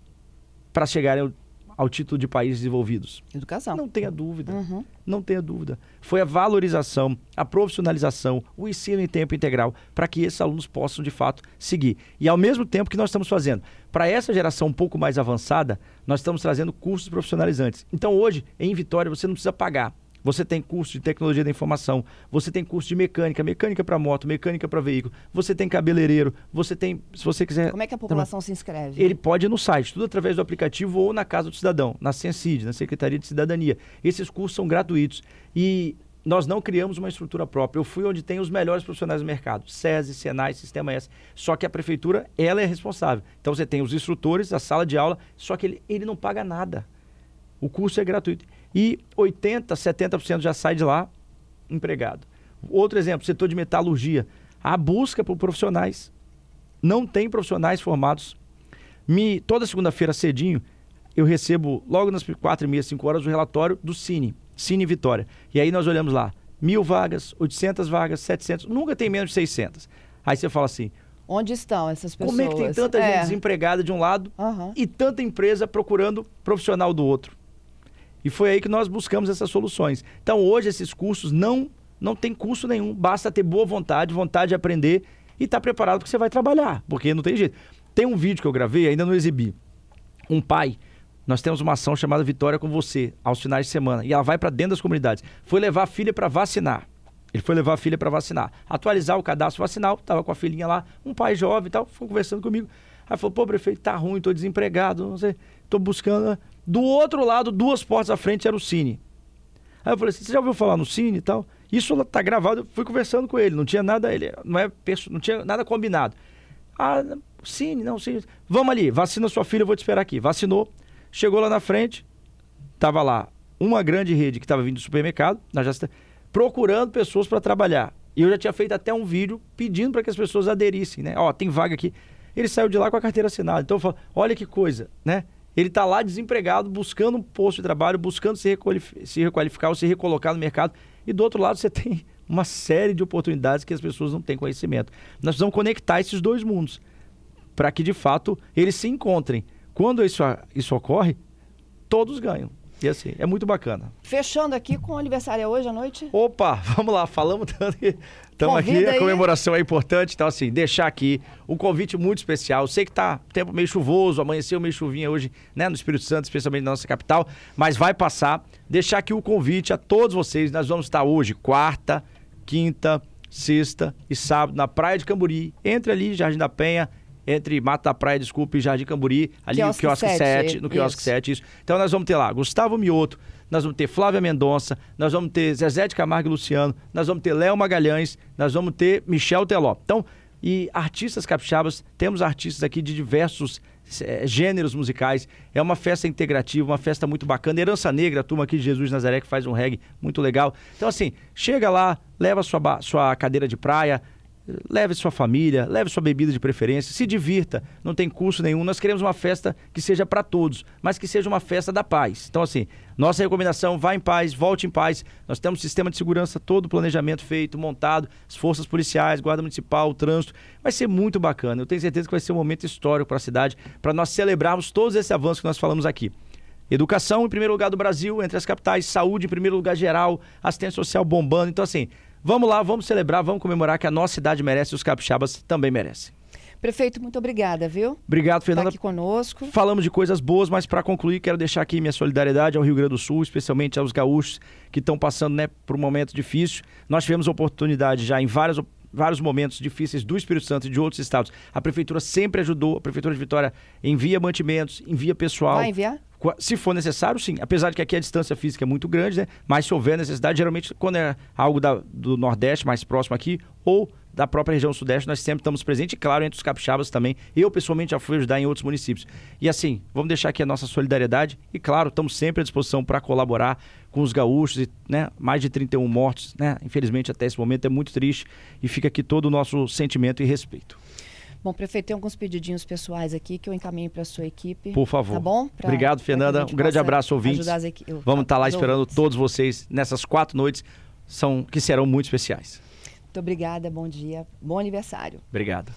Speaker 3: para chegarem ao, ao título de países desenvolvidos?
Speaker 1: Educação.
Speaker 3: Não tenha dúvida.
Speaker 1: Uhum.
Speaker 3: Não tenha dúvida. Foi a valorização, a profissionalização, o ensino em tempo integral para que esses alunos possam de fato seguir. E ao mesmo tempo que nós estamos fazendo, para essa geração um pouco mais avançada, nós estamos trazendo cursos profissionalizantes. Então hoje, em Vitória, você não precisa pagar. Você tem curso de tecnologia da informação, você tem curso de mecânica, mecânica para moto, mecânica para veículo, você tem cabeleireiro, você tem, se você quiser
Speaker 1: Como é que a população se inscreve?
Speaker 3: ele pode ir no site, tudo através do aplicativo ou na Casa do Cidadão, na Sencid, na Secretaria de Cidadania. Esses cursos são gratuitos e nós não criamos uma estrutura própria. Eu fui onde tem os melhores profissionais do mercado, SESI, Senai, Sistema S. Só que a prefeitura, ela é responsável. Então você tem os instrutores, a sala de aula, só que ele, ele não paga nada. O curso é gratuito. E 80, 70% já sai de lá empregado. Outro exemplo, setor de metalurgia. A busca por profissionais. Não tem profissionais formados. Me, toda segunda-feira cedinho, eu recebo, logo nas 4 e meia, 5 horas, o relatório do Cine, Cine Vitória. E aí nós olhamos lá, mil vagas, 800 vagas, 700, nunca tem menos de 600. Aí você fala assim,
Speaker 1: Onde estão essas pessoas?
Speaker 3: como é que tem tanta
Speaker 1: É.
Speaker 3: gente desempregada de um lado
Speaker 1: Aham.
Speaker 3: e tanta empresa procurando profissional do outro? E foi aí que nós buscamos essas soluções. Então hoje esses cursos não não tem custo nenhum, basta ter boa vontade, vontade de aprender e estar preparado porque você vai trabalhar, porque não tem jeito. Tem um vídeo que eu gravei, ainda não exibi. Um pai, nós temos uma ação chamada Vitória com você, aos finais de semana, e ela vai para dentro das comunidades. Foi levar a filha para vacinar. Ele foi levar a filha para vacinar. Atualizar o cadastro vacinal, tava com a filhinha lá, um pai jovem e tal, foi conversando comigo. Aí falou: "Pô, prefeito, tá ruim, tô desempregado, não sei, tô buscando". Do outro lado, duas portas à frente era o Cine. Aí eu falei assim: "Você já ouviu falar no Cine e tal?" Isso tá gravado, eu fui conversando com ele, não tinha nada, ele não é não tinha nada combinado. Ah, Cine, não, Cine. Vamos ali, vacina sua filha, eu vou te esperar aqui. Vacinou, chegou lá na frente, tava lá uma grande rede que estava vindo do supermercado, nós já procurando pessoas para trabalhar. E eu já tinha feito até um vídeo pedindo para que as pessoas aderissem, né? Ó, tem vaga aqui. Ele saiu de lá com a carteira assinada. Então eu falo, olha que coisa, né? Ele está lá desempregado, buscando um posto de trabalho, buscando se, requalif- se requalificar ou se recolocar no mercado. E do outro lado você <laughs> tem uma série de oportunidades que as pessoas não têm conhecimento. Nós precisamos conectar esses dois mundos para que de fato eles se encontrem. Quando isso, isso ocorre, todos ganham. E assim, é muito bacana.
Speaker 1: Fechando aqui com o aniversário é hoje à noite.
Speaker 3: Opa, <laughs> vamos lá, falamos tanto que estamos aqui, a
Speaker 1: aí.
Speaker 3: comemoração é importante, então assim, deixar aqui um convite muito especial. Sei que tá tempo meio chuvoso, amanheceu meio chuvinha hoje, né, no Espírito Santo, especialmente na nossa capital, mas vai passar. Deixar aqui o convite a todos vocês, nós vamos estar hoje, quarta, quinta, sexta e sábado na Praia de Camburi, entre ali Jardim da Penha, entre Mata Praia, desculpe, e Jardim Camburi, ali
Speaker 1: Quiosque
Speaker 3: no quiosque 7,
Speaker 1: 7,
Speaker 3: no quiosque
Speaker 1: isso.
Speaker 3: 7, isso. Então nós vamos ter lá Gustavo Mioto, nós vamos ter Flávia Mendonça, nós vamos ter Zezé de Camargo e Luciano, nós vamos ter Léo Magalhães, nós vamos ter Michel Teló. Então, e artistas capixabas, temos artistas aqui de diversos eh, gêneros musicais. É uma festa integrativa, uma festa muito bacana. Herança Negra, a turma aqui de Jesus Nazaré que faz um reggae muito legal. Então, assim, chega lá, leva sua, sua cadeira de praia, Leve sua família, leve sua bebida de preferência, se divirta, não tem custo nenhum. Nós queremos uma festa que seja para todos, mas que seja uma festa da paz. Então, assim, nossa recomendação: vá em paz, volte em paz. Nós temos sistema de segurança, todo planejamento feito, montado, as forças policiais, guarda municipal, trânsito. Vai ser muito bacana. Eu tenho certeza que vai ser um momento histórico para a cidade, para nós celebrarmos todos esses avanços que nós falamos aqui. Educação em primeiro lugar do Brasil, entre as capitais, saúde em primeiro lugar geral, assistência social bombando. Então, assim, vamos lá, vamos celebrar, vamos comemorar que a nossa cidade merece e os capixabas também merecem.
Speaker 1: Prefeito, muito obrigada, viu?
Speaker 3: Obrigado,
Speaker 1: Tá
Speaker 3: Fernanda.
Speaker 1: aqui conosco.
Speaker 3: Falamos de coisas boas, mas para concluir, quero deixar aqui minha solidariedade ao Rio Grande do Sul, especialmente aos gaúchos que estão passando né, por um momento difícil. Nós tivemos oportunidade já em várias, vários momentos difíceis do Espírito Santo e de outros estados. A Prefeitura sempre ajudou, a Prefeitura de Vitória envia mantimentos, envia pessoal.
Speaker 1: Vai enviar?
Speaker 3: Se for necessário, sim. Apesar de que aqui a distância física é muito grande, né? Mas se houver necessidade, geralmente quando é algo da- do Nordeste, mais próximo aqui, ou da própria região Sudeste, nós sempre estamos presentes. E claro, entre os capixabas também. Eu, pessoalmente, já fui ajudar em outros municípios. E assim, vamos deixar aqui a nossa solidariedade. E claro, estamos sempre à disposição para colaborar com os gaúchos. E, né? Mais de 31 mortos, né? Infelizmente, até esse momento é muito triste. E fica aqui todo o nosso sentimento e respeito.
Speaker 1: Bom, prefeito, tem alguns pedidinhos pessoais aqui que eu encaminho para a sua equipe.
Speaker 3: Por favor.
Speaker 1: Tá bom? Pra-
Speaker 3: Obrigado, Fernanda. Um grande abraço, ouvintes.
Speaker 1: equi- eu-
Speaker 3: Vamos estar lá
Speaker 1: os
Speaker 3: esperando
Speaker 1: ouvintes.
Speaker 3: todos vocês nessas quatro noites são, que serão muito especiais.
Speaker 1: Muito obrigada, bom dia, bom aniversário.
Speaker 3: Obrigado.